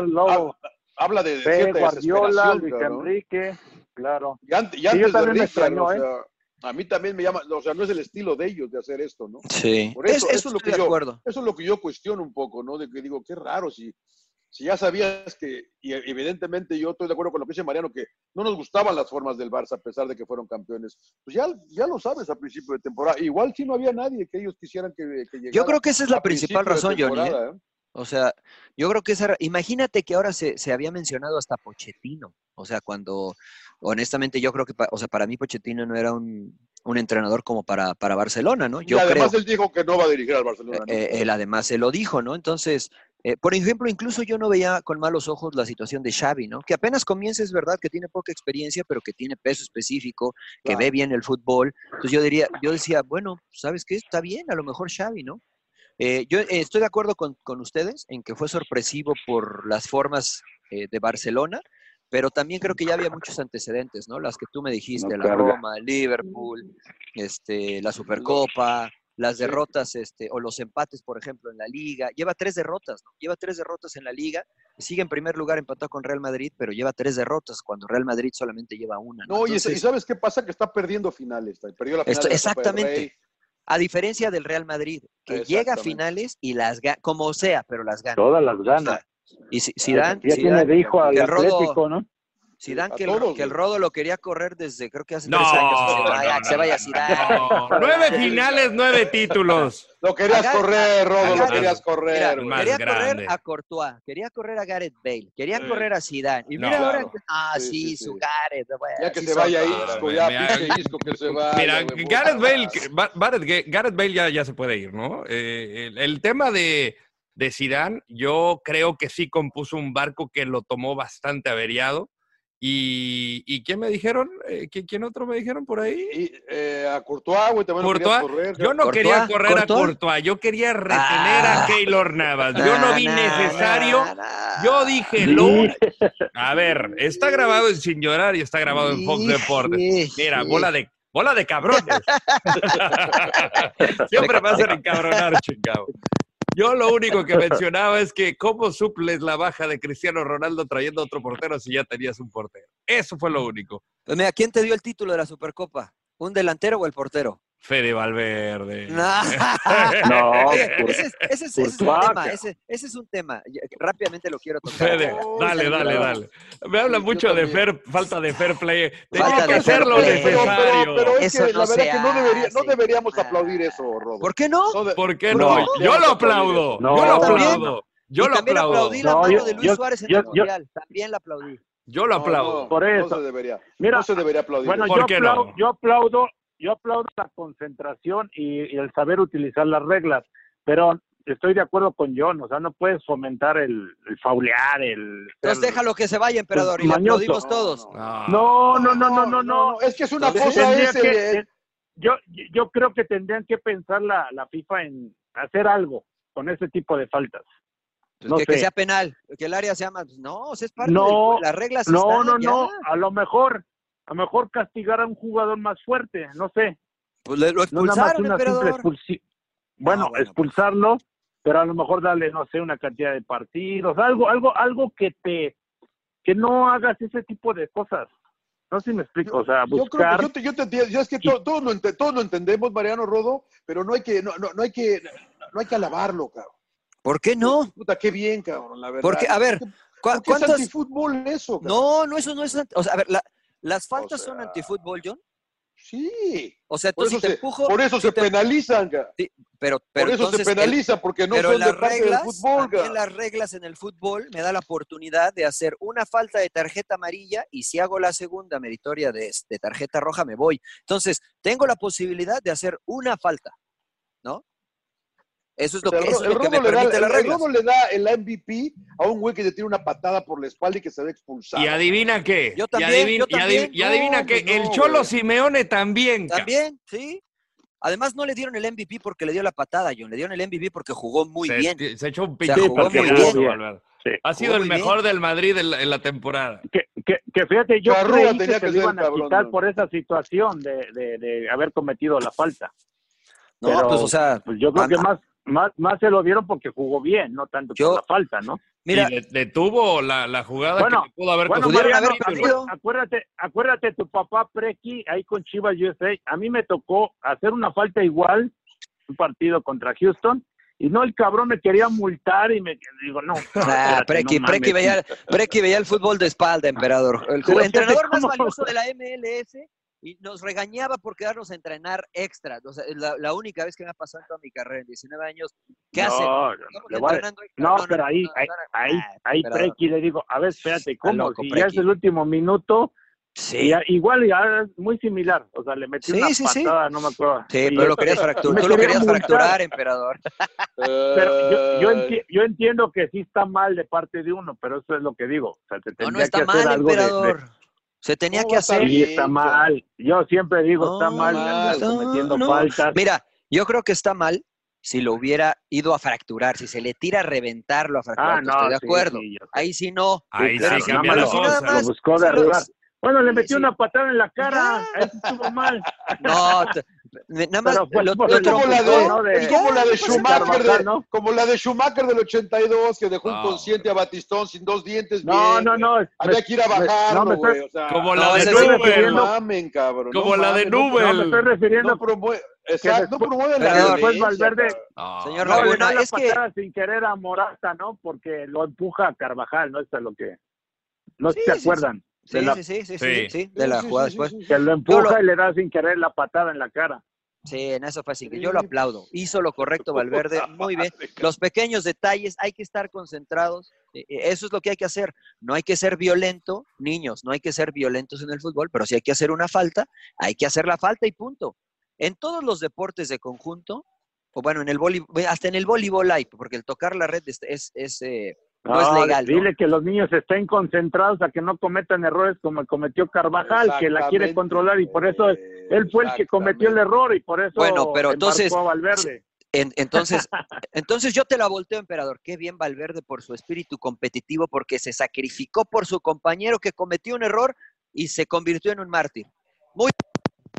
luego... Habla de, de Guardiola, Luis Enrique, claro. Y, antes, de Richard, o ¿eh? A mí también me llama, o sea, no es el estilo de ellos de hacer esto, ¿no? Sí. Por eso, eso, es lo que yo, eso es lo que yo cuestiono un poco, ¿no? De que digo, qué raro, si, si ya sabías que, y evidentemente yo estoy de acuerdo con lo que dice Mariano, que no nos gustaban las formas del Barça a pesar de que fueron campeones, pues ya, ya lo sabes a principio de temporada. Igual si no había nadie que ellos quisieran que, que llegara. Yo creo que esa es la principal razón, Johnny. ¿eh? ¿eh? O sea, yo creo que esa, imagínate que ahora se, se, había mencionado hasta Pochettino. O sea, cuando, honestamente, yo creo que, o sea, para mí Pochettino no era un, un entrenador como para, para Barcelona, ¿no? Yo y además él dijo que no va a dirigir al Barcelona. Eh, él además se lo dijo, ¿no? Entonces, eh, por ejemplo, incluso yo no veía con malos ojos la situación de Xavi, ¿no? Que apenas comienza, es verdad, que tiene poca experiencia, pero que tiene peso específico, que ve bien el fútbol. Entonces yo diría, yo decía, bueno, ¿sabes qué? Está bien, a lo mejor Xavi, ¿no? Eh, yo estoy de acuerdo con, ustedes en que fue sorpresivo por las formas de Barcelona, pero también creo que ya había muchos antecedentes, ¿no? Las que tú me dijiste, la Roma, Liverpool, este, la Supercopa, las derrotas este, o los empates, por ejemplo, en la liga. Lleva tres derrotas, ¿no? Lleva tres derrotas en la liga. Sigue en primer lugar empatado con Real Madrid, pero lleva tres derrotas cuando Real Madrid solamente lleva una. No, y, ¿sabes qué pasa? Que está perdiendo finales. Perdió la final exactamente. A diferencia del Real Madrid, que llega a finales y las gana, como sea, pero las gana. Todas las gana. Y si, dan, ya tiene de hijo al Atlético, ¿no? Zidane que, el, que el. Rodo lo quería correr desde creo que hace No, tres años. que se no, vaya, no, que se vaya Zidane. No, nueve finales, nueve títulos. Lo querías correr, Rodo, lo querías Mira, correr. más quería grande. correr a Courtois, quería correr a Gareth Bale, quería Sí. correr a Zidane. Y No. mira ahora, Claro. que- ah, Sí, sí, sí, su. Gareth. bueno, Ya que sí se vaya Isco, ya, mira, pinche Isco que se vaya. Mira, Gareth Bale, Gareth, Gareth Bale ya, ya se puede ir, ¿no? Eh, el, el tema de, de Zidane, yo creo que sí compuso un barco que lo tomó bastante averiado. ¿Y, ¿y quién me dijeron? Eh, ¿qui- ¿Quién otro me dijeron por ahí? Y, eh, a Courtois, güey, también Courtois. correr. Yo no Courtois, quería correr a Courtois. Yo quería retener Ah. a Keylor Navas. Yo no vi na, necesario. na, na. Yo dije, lo A ver, está grabado en Sin Llorar y está grabado en Fox Deportes. Mira, bola de, bola de cabrones. Siempre me hacen encabronar, chingado. Yo lo único que mencionaba es que cómo suples la baja de Cristiano Ronaldo trayendo otro portero si ya tenías un portero. Eso fue lo único. Pues mira, ¿quién te dio el título de la Supercopa? ¿Un delantero o el portero? Fede Valverde. No. Ese, es, ese es- ese es un tema, cara. ese, ese es un tema. Ya- Rápidamente lo quiero tocar. Fede, dale, dale, dale. Me habla Yo mucho de fair, falta de fair play. Tenía Falta que hacer lo necesario. pero, pero es Eso que no la verdad que no, debería- no hace. deberíamos Ah. aplaudir eso, Rodo. ¿Por qué no? ¿Por qué No. no? Yo lo aplaudo. No, Yo lo aplaudo. Yo lo también aplaudo. aplaudí la No, mano yo- de Luis yo- Suárez en yo- el yo- Mundial. También la aplaudí. Yo lo aplaudo. no, Por No eso. se debería. Mira, no se debería aplaudir. Bueno, eso. ¿Por yo qué aplaudo, no? yo aplaudo, yo aplaudo la concentración y, y el saber utilizar las reglas, pero estoy de acuerdo con John, o sea, no puedes fomentar el, el faulear, el... Entonces ser- déjalo que se vaya, emperador, y mañoso. aplaudimos todos. No. No, no, no, no, no, no. Es que es una cosa ese. que- eh, yo, yo creo que tendrían que pensar la, la FIFA en hacer algo con ese tipo de faltas. Pues No que, sea penal, que el área sea más. No, o sea, es parte No, de las reglas. No, están, no, ya. no, a lo mejor, a lo mejor castigar a un jugador más fuerte, no sé. Pues le- lo No expulsaron, una simple emperador. expulsión. Bueno, Ah, bueno, expulsarlo, pero a lo mejor darle, no sé, una cantidad de partidos, algo, algo, algo que te, que no hagas ese tipo de cosas. No sé si me explico, o sea, Yo creo buscar. que yo te, yo te entiendo. yo es que to- todos, lo todos lo entendemos, Mariano Rodo, pero no hay que, no, no, no hay que, no hay que alabarlo, cabrón. ¿Por qué no? Puta, qué bien, cabrón, la verdad. Porque, a ver, ¿Por qué- ¿cu- es ¿cuántos? antifútbol eso, cabrón? No, no, eso no es. O sea, a ver, la- las faltas sea, son antifútbol, John. Sí. O sea, Por tú si te se, empujo. por eso si se te- penalizan, cabrón. Pero, pero por eso entonces se penalizan, porque no pero son de las parte reglas, del fútbol, también cabrón. las reglas en el fútbol me da la oportunidad de hacer una falta de tarjeta amarilla y si hago la segunda meritoria de, de tarjeta roja me voy. Entonces, tengo la posibilidad de hacer una falta, ¿no? Eso es lo O sea, que, el eso es Ro- lo que el me Rodo le da- el-. Rodo le da el MVP a un güey que te tiene una patada por la espalda y que se ve expulsado. Y adivina qué. Yo Y también, adivina, yo y adiv- también. y adivina No, qué. pues el Cholo güey. Simeone también. También, sí. Además, no le dieron el MVP porque le dio la patada, John. Le dieron el MVP porque jugó muy se, bien. Se echó un sea, pinche jugó muy partidazo, bien. Valverde. Sí. Ha sido Jugó el mejor del Madrid en la, en la temporada. Que, que, que fíjate, yo creí tenía que que se iban a quitar ¿no? por esa situación de, de, de haber cometido la falta. No, Pero, pues, o sea, Pues yo creo que más, más, más se lo dieron porque jugó bien, no tanto Yo- por la falta, ¿no? mira, y de- detuvo la, la jugada Bueno, que le pudo haber Bueno, Mariano, haber el acuérdate, acuérdate tu papá Preki ahí con Chivas USA. A mí me tocó hacer una falta igual, un partido contra Houston, y no, el cabrón me quería multar y me digo, no. Ah, Preki, no veía, Preki veía el fútbol de espalda, emperador. El fíjate entrenador más valioso de la MLS y nos regañaba por quedarnos a entrenar extra. O sea, la, la única vez que me ha pasado en toda mi carrera, en 19 años. ¿Qué No, hacen? no. No, No, pero ahí, ahí, ahí, ah, ahí emperador. Preki le digo, a ver, espérate, ¿cómo? loco, si ya es el último minuto, y Sí, ya- igual ya es muy similar, o sea, le metí Sí, una sí, sí. patada, no me acuerdo. sí, Y pero lo querías fracturar. Tú lo quería querías multar. fracturar, emperador. Pero yo, yo, Eh, enti- yo entiendo que sí está mal de parte de uno, pero eso es lo que digo. O sea, te No, tendría no que está hacer mal, algo de- de, emperador. Se tenía ¿Cómo que hacer. Sí, está mal. Yo siempre digo, está No, mal, mal, no, cometiendo no. faltas. Mira, yo creo que está mal si lo hubiera ido a fracturar, si se le tira a reventarlo a fracturar, Ah, pues estoy de no, sí, acuerdo. sí, sé. Ahí sí no. Ahí claro, sí nada cambia la cosa. más- Lo buscó de arreglar. Bueno, le Sí, metió sí. una patada en la cara, sí estuvo mal. No, nada más Pero fue lo, por lo el Es como la trompezó. de, ¿no? de- es como la de Schumacher, de- ¿no? como la de Schumacher del 82, que dejó No, inconsciente a Batistón sin dos dientes. No, bien, no, güey. no. Había que ir a me- bajarlo, no, me güey. estoy- o sea, Como No, la de no Nubel. mamen, cabrón. Como no la de no- Nubel. No, me estoy refiriendo No exacto, no después- promueve la Pero después violencia, Valverde- cabrón. No. Señor No, Laguna, es que sin querer a Morata, ¿no? Porque lo empuja a Carvajal, ¿no? Eso es lo que... No sé Sí, si se sí. acuerdan. Sí, de la- sí, sí, sí, sí, Sí. sí, de la Sí, sí, jugada sí, después. sí, sí. que lo empuja lo- y le da sin querer la patada en la cara. Sí, en eso fue así que yo lo aplaudo. Hizo lo correcto Valverde, muy bien. Los pequeños detalles, hay que estar concentrados. eh, eh, Eso es lo que hay que hacer. No hay que ser violento, niños, no hay que ser violentos en el fútbol, pero si hay que hacer una falta, hay que hacer la falta y punto. En todos los deportes de conjunto, o bueno, en el voleibol, hasta en el voleibol hay, porque el tocar la red es, es, es, eh, no, es legal. ¿no? Dile que los niños estén concentrados a que no cometan errores como cometió Carvajal, que la quiere controlar y por eso él fue el que cometió el error y por eso Bueno, pero entonces- a Valverde. En- entonces, entonces yo te la volteo, emperador. Qué bien Valverde por su espíritu competitivo, porque se sacrificó por su compañero que cometió un error y se convirtió en un mártir. Muy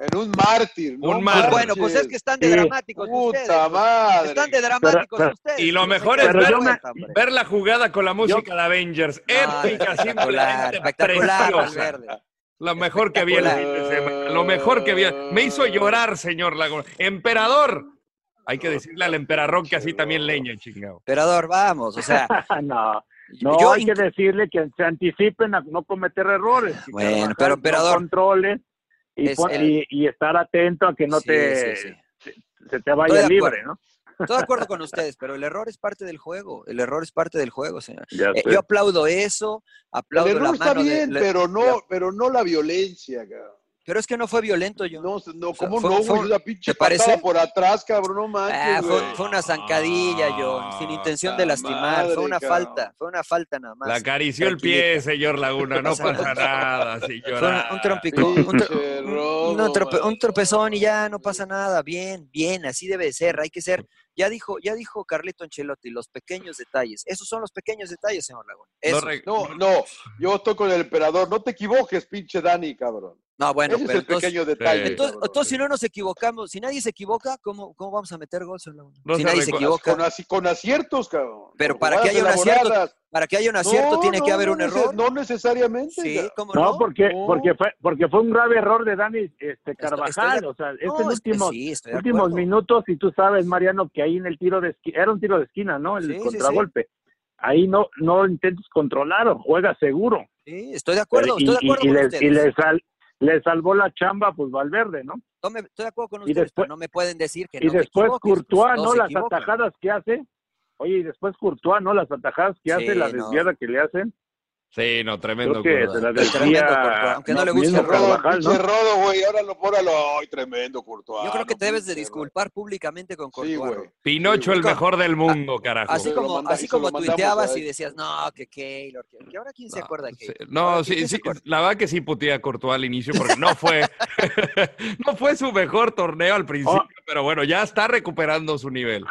En un mártir. ¿no? Un mártir. bueno, pues es que están de Sí. dramáticos ustedes. Puta madre. Están de dramáticos pero- ustedes. Y lo No me mejor es ver, yo me- ver la jugada con la música de Avengers. No, Épica, espectacular, simplemente espectacular, preciosa. Lo mejor que vi el fin de semana. Lo mejor que vi. Me hizo llorar, señor Laguna. Emperador. Hay que decirle al emperador que así también leña, chingado. Emperador, vamos, o sea, no, no yo hay que decirle que se anticipen a no cometer errores. Bueno, pero, no emperador, controles y, es pon- el- y, y estar atento a que no Sí, te sí, sí. se te vaya libre. ¿no? Estoy de acuerdo con ustedes, pero el error es parte del juego. El error es parte del juego, señor. Eh, yo aplaudo eso, El aplaudo la error está mano de- bien, pero la- no, pero no la violencia, cabrón. Pero es que no fue violento, yo. No, no, sea, ¿cómo fue- no, fue- güey? Una pinche ¿te parece? por atrás, cabrón, no manches, Ah, fue, una zancadilla, John, sin intención de lastimar. fue una cabrón. falta, fue una falta nada más. Le acarició el pie, señor Laguna. No O sea, pasa nada, Fue un, señora. un trompicón, un, trope- un tropezón y ya no pasa nada. Bien, bien, así debe de ser. Hay que ser, ya dijo, ya dijo Carlito Ancelotti, los pequeños detalles. Esos son los pequeños detalles, señor Laguna. No Esos. No, no, yo estoy con el emperador. No te equivoques, pinche Dani, cabrón. No, bueno, Ese es pero el entonces, pequeño detalle. entonces, entonces, si no nos equivocamos, si nadie se equivoca, ¿cómo, cómo vamos a meter gol, señor Laguna? No si nadie se equivoca. con, aci- con aciertos, cabrón. Pero para que haya un acierto, para que haya un acierto No, tiene que haber no un error. No necesariamente. Sí, cabrón. ¿cómo No, no? porque No. porque fue porque fue un grave error de Dani este estoy Carvajal, de- o sea, No, estos es- últimos sí, estoy últimos minutos y tú sabes, Mariano, que ahí en el tiro de esquina, era un tiro de esquina, ¿no? El Sí, sí, contragolpe. Ahí no no intentes controlar o juega seguro. Sí, estoy de acuerdo, y, estoy de acuerdo y- con y le sal- le salvó la chamba pues Valverde, ¿no? No me- estoy de acuerdo con y ustedes, después- pero no me pueden decir que y no te después pues, Courtois, todos ¿no? Las equivocan. atajadas que hace. Oye, y después Courtois, ¿no? Las atajadas que Sí, hace, la no. desviada que le hacen. Sí, no, tremendo. Creo que la. Courtois, aunque no le guste rodo, ¿no? Rodo, güey. Ahora lo póralo. Ay, tremendo, Courtois. Yo creo que no, te debes de disculpar públicamente con. Sí, Courtois. güey. Pinocho, el mejor del mundo, carajo. Así como, manda- así como tuiteabas y decías, no, que Keylor, que, que ahora quién se acuerda de Sí, Keylor. No, sí, ¿quién se sí, la verdad que sí puteé a Courtois al inicio porque no fue, no fue su mejor torneo al principio, Oh. pero bueno, ya está recuperando su nivel.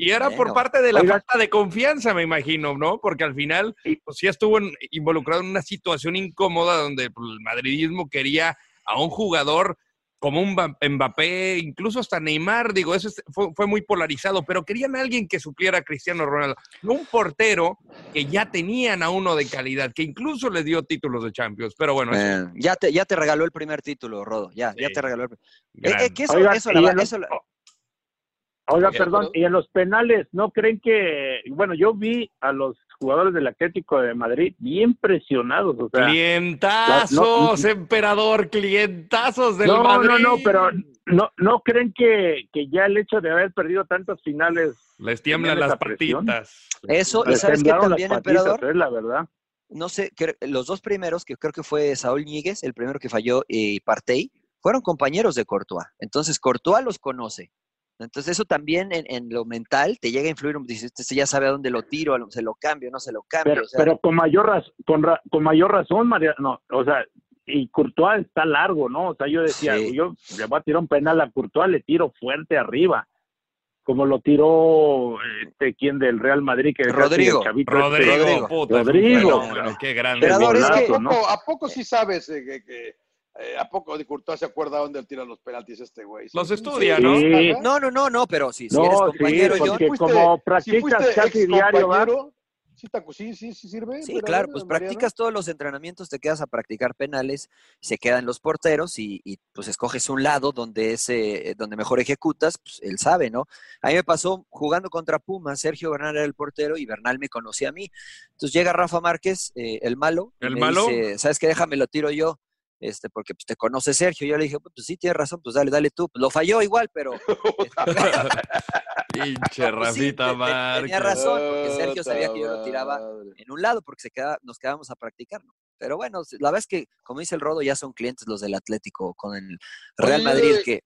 Y era por parte de la Oiga. falta de confianza, me imagino, ¿no? Porque al final, pues sí estuvo en- involucrado en una situación incómoda donde pues, el madridismo quería a un jugador como un Mba- Mbappé, incluso hasta Neymar, digo, eso es- fue, fue muy polarizado, pero querían a alguien que supliera a Cristiano Ronaldo, no un portero que ya tenían a uno de calidad, que incluso le dio títulos de Champions, pero bueno, eso- Eh, ya, te, ya te regaló el primer título, Rodo. Ya, ya te regaló el eh, eh, que eso, la eso la- Oiga, perdón, y en los penales, ¿no creen que, bueno, yo vi a los jugadores del Atlético de Madrid bien presionados, o sea, Clientazos, emperador, clientazos del no, Madrid. no, no, pero no, no creen que, que ya el hecho de haber perdido tantas finales Les tiemblan las patitas. Eso, y sabes que también, patitas, emperador, es la verdad. no sé, los dos primeros, que creo que fue Saúl Ñíguez, el primero que falló, y Partey, fueron compañeros de Courtois. Entonces, Courtois los conoce. Entonces, eso también en, en lo mental te llega a influir. Dices, este ya sabe a dónde lo tiro, se lo cambio, no se lo cambio. Pero, o sea, pero con mayor raz- con, ra- con mayor razón, María, no, o sea, y Courtois está largo, ¿no? O sea, yo decía, Sí. yo le voy a tirar un penal a Courtois, le tiro fuerte arriba, como lo tiró este quien del Real Madrid que Rodrigo. el chavito este- Rodrigo, Rodrigo. puta, Rodrigo. qué grande. Es ¿A poco, ¿A poco sí sabes eh, que, que, eh, a poco de Courtois se acuerda dónde él tira los penaltis este güey? Los Sí, estudia, sí, ¿no? Sí. no, no, no, no, pero si, si No, eres sí, compañero, porque John, Si fuiste- como si practicas fuiste casi diario, excompañero, Sí, sí, sí, sí sirve. Sí, claro, pues Mariano. practicas todos los entrenamientos, te quedas a practicar penales, se quedan los porteros y, y, pues escoges un lado donde es, eh, donde mejor ejecutas, pues él sabe, ¿no? A mí me pasó jugando contra Pumas, Sergio Bernal era el portero y Bernal me conocía a mí. Entonces llega Rafa Márquez, eh, el malo, y ¿El me malo? dice, ¿sabes qué? Déjame lo tiro yo. Este, porque pues, te conoce Sergio. Yo le dije, pues sí, tienes razón, pues dale, dale tú. Pues, lo falló igual, pero Pinche pues sí, Rafita Márquez. tenía razón, porque Sergio sabía que yo lo tiraba en un lado porque se queda, nos quedábamos a practicar, ¿no? Pero bueno, la verdad es que, como dice el Rodo, ya son clientes los del Atlético con el Real Oye, Madrid, que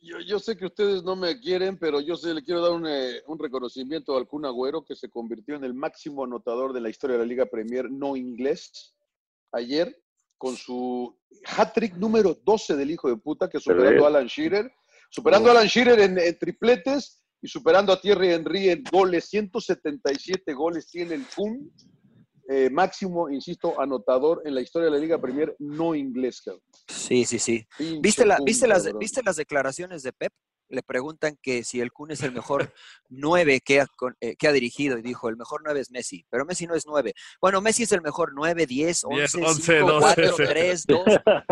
Yo, yo sé que ustedes no me quieren, pero yo sí le quiero dar un, eh, un reconocimiento al Kun Agüero, que se convirtió en el máximo anotador de la historia de la Liga Premier no inglés ayer, con su hat-trick número 12 del hijo de puta, que superando a Alan Shearer, superando a Alan Shearer en, en tripletes y superando a Thierry Henry en goles. 177 goles tiene el Kun, eh, máximo, insisto, anotador en la historia de la Liga Premier no inglés. cabrón. sí, sí, sí. Pinche ¿Viste, la, Kun, viste, las, cabrón. ¿Viste las declaraciones de Pep? Le preguntan que si el Kun es el mejor nueve que ha, eh, que ha dirigido y dijo, el mejor nueve es Messi, pero Messi no es nueve. Bueno, Messi es el mejor nueve, diez, once, 11, cinco, 12, cuatro, sí. tres, dos.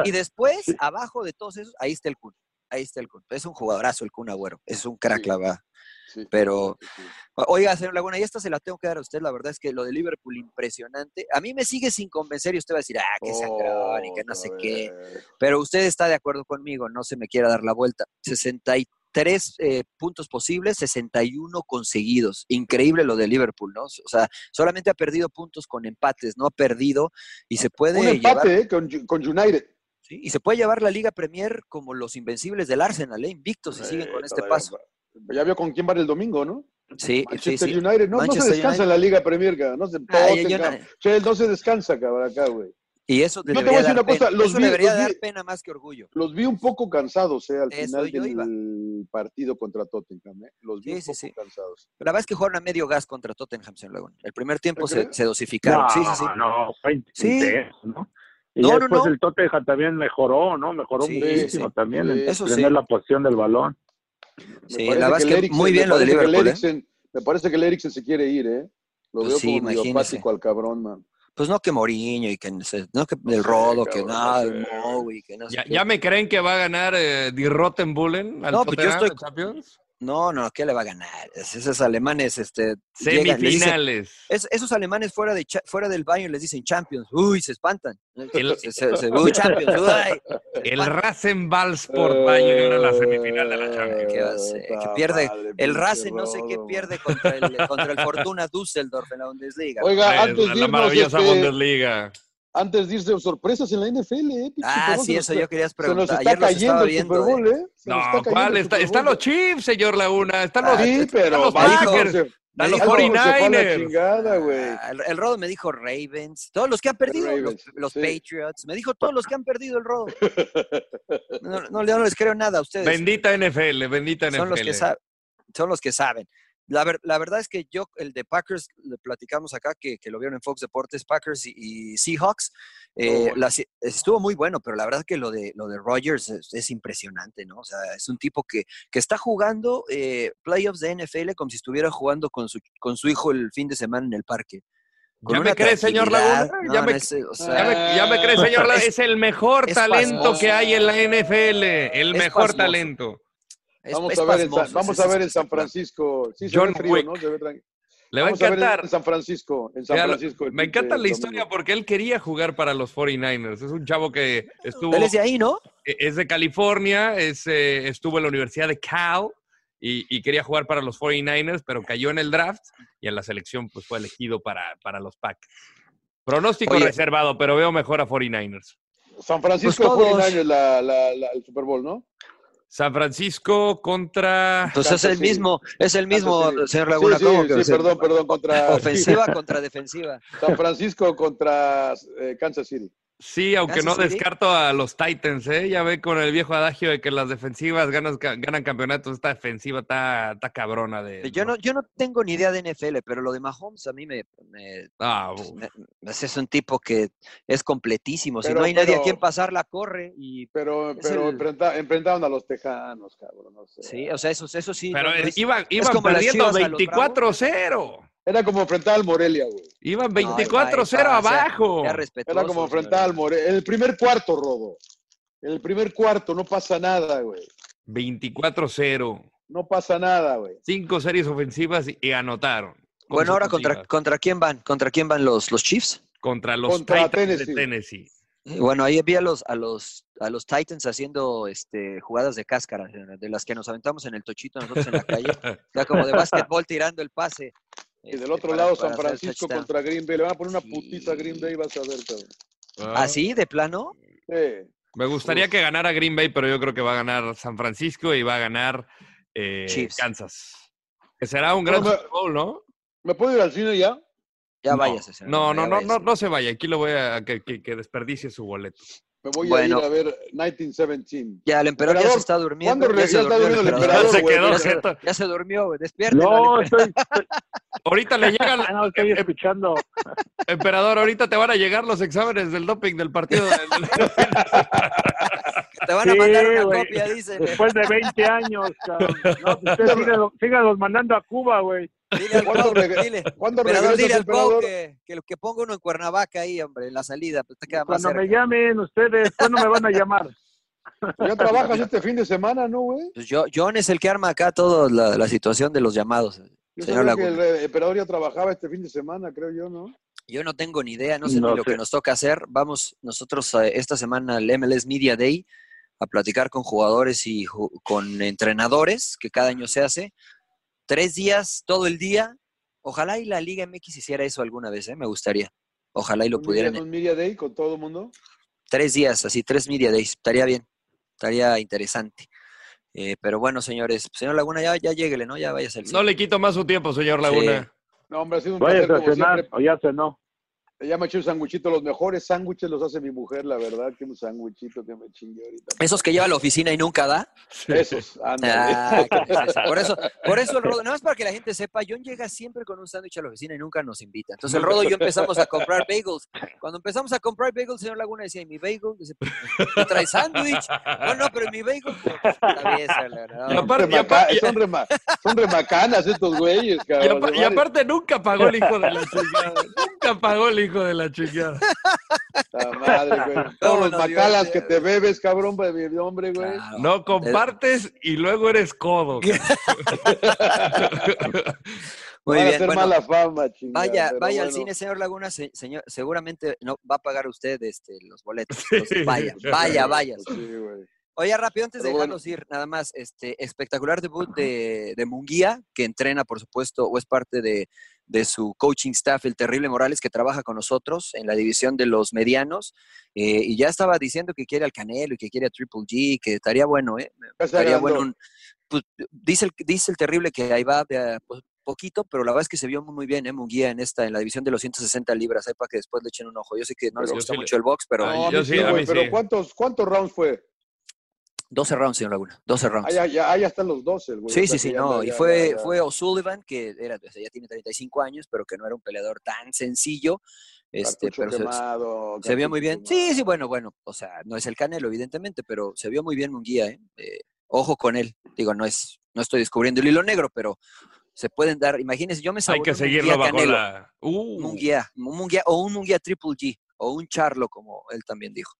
Y después, abajo de todos esos, ahí está el Kun. Ahí está el Kun. Es un jugadorazo el Kun Agüero. Es un crack, Sí. la verdad. Sí, Pero- sí, sí. Oiga, señor Laguna, y esta se la tengo que dar a usted. La verdad es que lo de Liverpool, impresionante. A mí me sigue sin convencer y usted va a decir, ah, que sangrón y que no sé qué. Pero usted está de acuerdo conmigo, no se me quiera dar la vuelta. 63 eh, puntos posibles, 61 conseguidos. Increíble lo de Liverpool, ¿no? O sea, solamente ha perdido puntos con empates, no ha perdido y se puede Un llevar empate eh, con, con United. ¿sí? y se puede llevar la Liga Premier como los invencibles del Arsenal, ¿eh? invictos y siguen Eh, con este paso. Ya vio con quién van el domingo, ¿no? Sí, Manchester sí. United. No, no se descansa United. en la Liga Premier, cabrón. No se, yo no se descansa, cabrón, acá, güey. Y eso Yo te voy a debería, decir dar, una cosa, pena. los Eso vi- debería los vi- dar pena más que orgullo. Los vi un poco cansados, eh, al Eso, final yo iba. del partido contra Tottenham, eh. Los vi Sí, un sí, poco sí. cansados. La verdad es que jugaron a medio gas contra Tottenham, señor Laguna. El primer tiempo ¿Te se, se dosificaron. sí, sí, sí. No, fue in- Sí. intenso, ¿no? Y No, no, después no. el Tottenham también mejoró, ¿no? Mejoró Sí, muchísimo sí. también Sí, en eso tener sí. la posición del balón. Sí, la verdad es que Eriksen- muy bien lo de Liverpool, ¿eh? Eriksen- Me parece que el Eriksen se quiere ir, ¿eh? Lo Pues veo como apático al cabrón, man. Pues no que Moriño y que no sé, no que el sé, Rodo, que nada, no el sé. Moe, que no sé ¿Ya, qué. ya me creen que va a ganar eh, Die Rottenbullen al No, pues yo estoy- Champions? No, no, ¿qué le va a ganar? Es- Esos alemanes, este, llegan, les dicen- Semifinales. es- esos alemanes fuera de fuera del baño les dicen Champions, uy, se espantan. El- Se- se- se- uy, Champions, uy. El Rasenballsport va a llegar a la semifinal de la Champions. ¿Qué va a ser? Que pierde madre, el Racing, no sé qué pierde contra el, contra el Fortuna Düsseldorf en la Bundesliga. Oiga, Es antes de la, la maravillosa este, Bundesliga. Antes de irse, sorpresas en la NFL, ¿eh? Ah, sí, eso yo quería Se nos preguntar. está Ayer los cayendo el. Super Bowl, eh. Se nos No, está ¿cuál? Está, están los Chiefs, señor Laguna. Están Ah, los, Sí, pero están los me dijo- Packers. Están los dijo- la 49ers. chingada, güey. Ah, El, el Rodo me dijo Ravens, todos los que han perdido, los, Ravens, los sí. Patriots, me dijo todos los que han perdido el Rodo. No, no, yo no les creo nada a ustedes. Bendita NFL, bendita NFL. son los que saben. Son los que saben. La, ver- la verdad es que yo, el de Packers, le platicamos acá, que, que lo vieron en Fox Deportes, Packers y, y Seahawks, eh, la si- estuvo muy bueno, pero la verdad que lo de, lo de Rodgers es, es impresionante, ¿no? O sea, es un tipo que, que está jugando eh, playoffs de NFL como si estuviera jugando con su, con su hijo el fin de semana en el parque. ¿Ya me cree, señor Laguna? no, ¿Ya no, me- es, o sea, Ya me, ya me cree, señor Laguna, Es- es, el mejor es talento pasmoso. que hay en la NFL. El mejor pasmoso. talento. Es- Vamos es a ver, en San, pasmoso, vamos es a ver en San espectacular. Francisco. Sí, se John ve frío, Wick. ¿no? Se ve. Le va a Vamos a ver encantar. en San Francisco. En San Mira, lo- Francisco. el me encanta la domingo. historia porque él quería jugar para los 49ers. Es un chavo que estuvo. Él es de ahí, ¿no? e- es de California, es, eh, estuvo en la Universidad de Cal y, y quería jugar para los 49ers, pero cayó en el draft y en la selección pues, fue elegido para, para los Packers. Pronóstico Oye. reservado, pero veo mejor a 49ers. San Francisco Pues todos. 49ers, la, la, la- el Super Bowl, ¿no? San Francisco contra... Pues Kansas es el City. mismo, es el mismo, señor Laguna. sí, ¿cómo sí, que sí, se- perdón, perdón, contra Ofensiva contra defensiva. San Francisco contra eh, Kansas City. Sí, aunque no City. descarto a los Titans, ¿eh? Ya ve con el viejo adagio de que las defensivas ganan, ganan campeonatos, esta defensiva está, está cabrona de... Yo no, yo no tengo ni idea de NFL, pero lo de Mahomes a mí me, me- Ah, me- me- es un tipo que es completísimo. si no hay nadie a quien pasarla, corre. Y Pero, pero el- enfrenta- enfrentaron a los Tejanos, cabrón. no sé. sí, o sea, eso, eso sí. pero no- es- iban, perdiendo Chivas a los Bravos. 24-0. Era como enfrentar al Morelia, güey. Iban No, 24-0 ay, pa, abajo. sea- Era como enfrentar al More. En el primer cuarto, Rodo. En el primer cuarto no pasa nada, güey. 24-0. No pasa nada, güey. Cinco series ofensivas y, anotaron. Bueno, ahora contra, contra quién van? ¿Contra quién van los, los Chiefs? Contra los Contra Titans de Tennessee. Tennessee. Eh, Bueno, ahí vi a los, a los, a los Titans haciendo este, jugadas de cáscara, de de las que nos aventamos en el tochito nosotros en la calle. Ya como de básquetbol tirando el pase. Y del otro para- lado, para San Francisco contra Green Bay. Le van a poner una putiza a Green Bay, vas a ver, cabrón. ¿Ah, sí? ¿De plano? Sí. Me gustaría que ganara Green Bay, pero yo creo que va a ganar San Francisco y va a ganar eh. Kansas. Que será un gran me- Super Bowl, ¿no? ¿Me puedo ir al cine ya? Ya no, váyase. señor, No, no, no, no, no se vaya. Aquí lo voy a que, que- que desperdicie su boleto. Me voy Bueno. a ir a ver 1917. Ya, el emperador, ya se Emperador, está durmiendo. ¿cuándo Ya se ya durmió durmiendo el emperador. emperador, Se quedó Ya- Ya se, ya se durmió, güey. Despiértelo. No, emperador. estoy, Ahorita le llega, ah, no, estoy escuchando. emperador, ahorita te van a llegar los exámenes del doping del partido. del- Te van a Sí, mandar una copia, dicen. Después de 20 años, cabrón. No, pues usted sígalos, sígalos mandando a Cuba, güey. Dile al ¿Cuándo Pau, reg- dile. ¿Cuándo Emperador, dile regresas, al que, que, lo- que ponga uno en Cuernavaca ahí, hombre, en la salida. Pues te queda más Cuando me llamen ustedes, ¿cuándo me van a llamar? Ya trabajas este fin de semana, ¿no, güey? Pues yo, John es el que arma acá toda la, la situación de los llamados. Yo Señor sabía que el emperador ya trabajaba este fin de semana, creo yo, ¿no? Yo no tengo ni idea, no sé No ni lo que nos toca hacer. Vamos nosotros eh, esta semana al MLS Media Day a platicar con jugadores y ju- con entrenadores, que cada año se hace. Tres días, todo el día. Ojalá y la Liga MX hiciera eso alguna vez, ¿eh? me gustaría. Ojalá y lo pudieran. media, un media day con todo el mundo. Tres días, así, tres Media Days. Estaría bien, estaría interesante. Eh, pero bueno, señores, señor Laguna, ya, ya lléguele, ¿no? Ya váyase al No cine. le quito más su tiempo, señor Sí. Laguna. No, hombre, ha sido un placer a cenar, siempre. o ya cenó. Ya me eché un sanguchito. Los mejores sándwiches los hace mi mujer, la verdad. Que un sanguchito que me chingue ahorita. Esos que lleva a la oficina y nunca da. Esos. Ah, por eso, por eso el Rodo, nada más para que la gente sepa, John llega siempre con un sándwich a la oficina y nunca nos invita. Entonces el Rodo y yo empezamos a comprar bagels. Cuando empezamos a comprar bagels, el señor Laguna decía, ¿y mi bagel? Dice, ¿te trae sándwich? No, no, pero ¿y mi bagel? Pues, bien, señor Laguna. Y aparte- Remaca- aparte- son, rema- son remacanas estos güeyes, Y, cabrón. y aparte nunca pagó el hijo de la chingada. Nunca pagó el hijo de la chingada. La madre, güey. Todos los macalas que te bebes, cabrón, de mi hombre, güey. Claro. No compartes y luego eres codo. Muy Van a bien, hacer bueno, mala fama, chingada. vaya, vaya al cine, señor Laguna, se- señor, seguramente no va a pagar usted este, los boletos. Sí. Entonces, vaya, vaya, vaya. Sí, güey. Oye, rápido, antes de Pero bueno. ir, nada más, este espectacular debut de, de Munguía, que entrena, por supuesto, o es parte de, de su coaching staff, el terrible Morales, que trabaja con nosotros en la división de los medianos, eh, y ya estaba diciendo que quiere al Canelo y que quiere a Triple G, que estaría bueno, ¿eh? Estaría bueno. un- pues, dice, el, dice el terrible que ahí va poquito, pero la verdad es que se vio muy, muy bien, ¿eh? Munguía en esta, en la división de los 160 libras, ahí para que después le echen un ojo. Yo sé que no les Yo gusta sí le- mucho el box, pero Ay, No, a yo sí, pero sí. ¿cuántos, ¿cuántos rounds fue? 12 rounds, señor Laguna, 12 rounds. Ah, ya, ya, ah, ya están los 12, el güey. Sí, sí, sí, no. Y fue, ya- fue O'Sullivan, que era, o sea, ya tiene 35 años, pero que no era un peleador tan sencillo. Este, pero se, quemado, se vio muy bien. quemado. Sí, sí, bueno, bueno. O sea, no es el Canelo, evidentemente, pero se vio muy bien Munguía, ¿eh? Eh, ojo con él. Digo, no es, no estoy descubriendo el hilo negro, pero se pueden dar. Imagínense, yo me Hay saboreo que un seguirlo Munguía bajo Canelo, la. Uh, un Munguía, un Munguía, o un Munguía Triple G, o un Charlo, como él también dijo.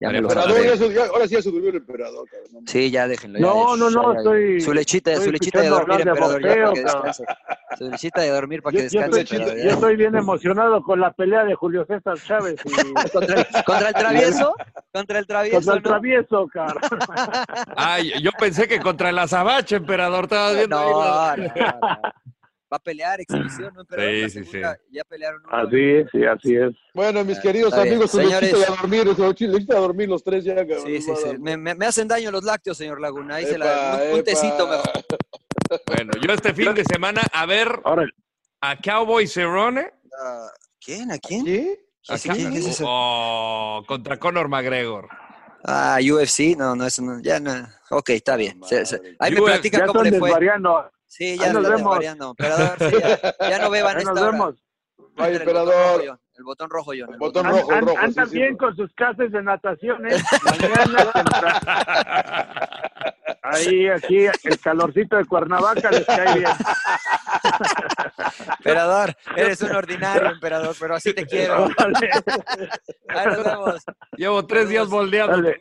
Ya me lo Emperador, ya se- ya- ahora sí ya se durmió el emperador, cabrón. no. Sí, ya déjenlo. No, ya, no, no, estoy- Su lechita, estoy su lechita de dormir, de emperador, ya para que descanse. Su lechita de dormir para Yo, que yo descanse. estoy, yo estoy bien emocionado con la pelea de Julio César Chávez y ¿Contra el, contra el travieso? ¿Contra el travieso? contra el ¿no? travieso, cara. Ay, yo pensé que contra el azabache, emperador. Estabas viendo ahí No, la- no, no. Va a pelear, exhibición, ¿no? Emperador? Sí, sí, segunda, Ya pelearon uno. Así es, sí, así es. Bueno, mis queridos Está amigos, su Señores. lechita de a dormir, lechita de a dormir los tres ya, cabrón. Sí, sí, sí. Me, me- me hacen daño los lácteos, señor Laguna. Ahí se la, Epa, un, un epa. tecito mejor. Bueno, yo este fin de semana a ver Ahora, a Cowboy Cerrone. Ah, ¿Quién? ¿A quién? ¿Sí? ¿A ¿Quién? ¿Quién es ese? Oh, contra Conor McGregor. Ah, UFC. No, no, eso no. Ya no. Ok, está bien. Se- se- ahí me UFC, platica ya cómo le fue. desvariando. Sí, ya nos vemos. Emperador, sí, ya, ya, no beban esta nos hora. vemos. Bye, emperador. El botón rojo, John. El botón, rojo, an, rojo. Andan sí, bien sí, con sus clases de natación, ¿eh? Mañana. Ahí, aquí, el calorcito de Cuernavaca les cae bien. Emperador, eres un ordinario, emperador, pero así te quiero. Vale. Ahí nos vemos. Llevo tres días moldeando. Vale.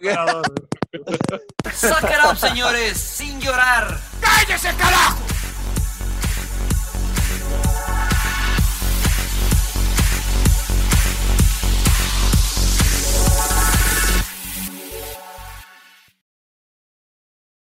Suck it up, señores, sin llorar. ¡Cállese, carajo!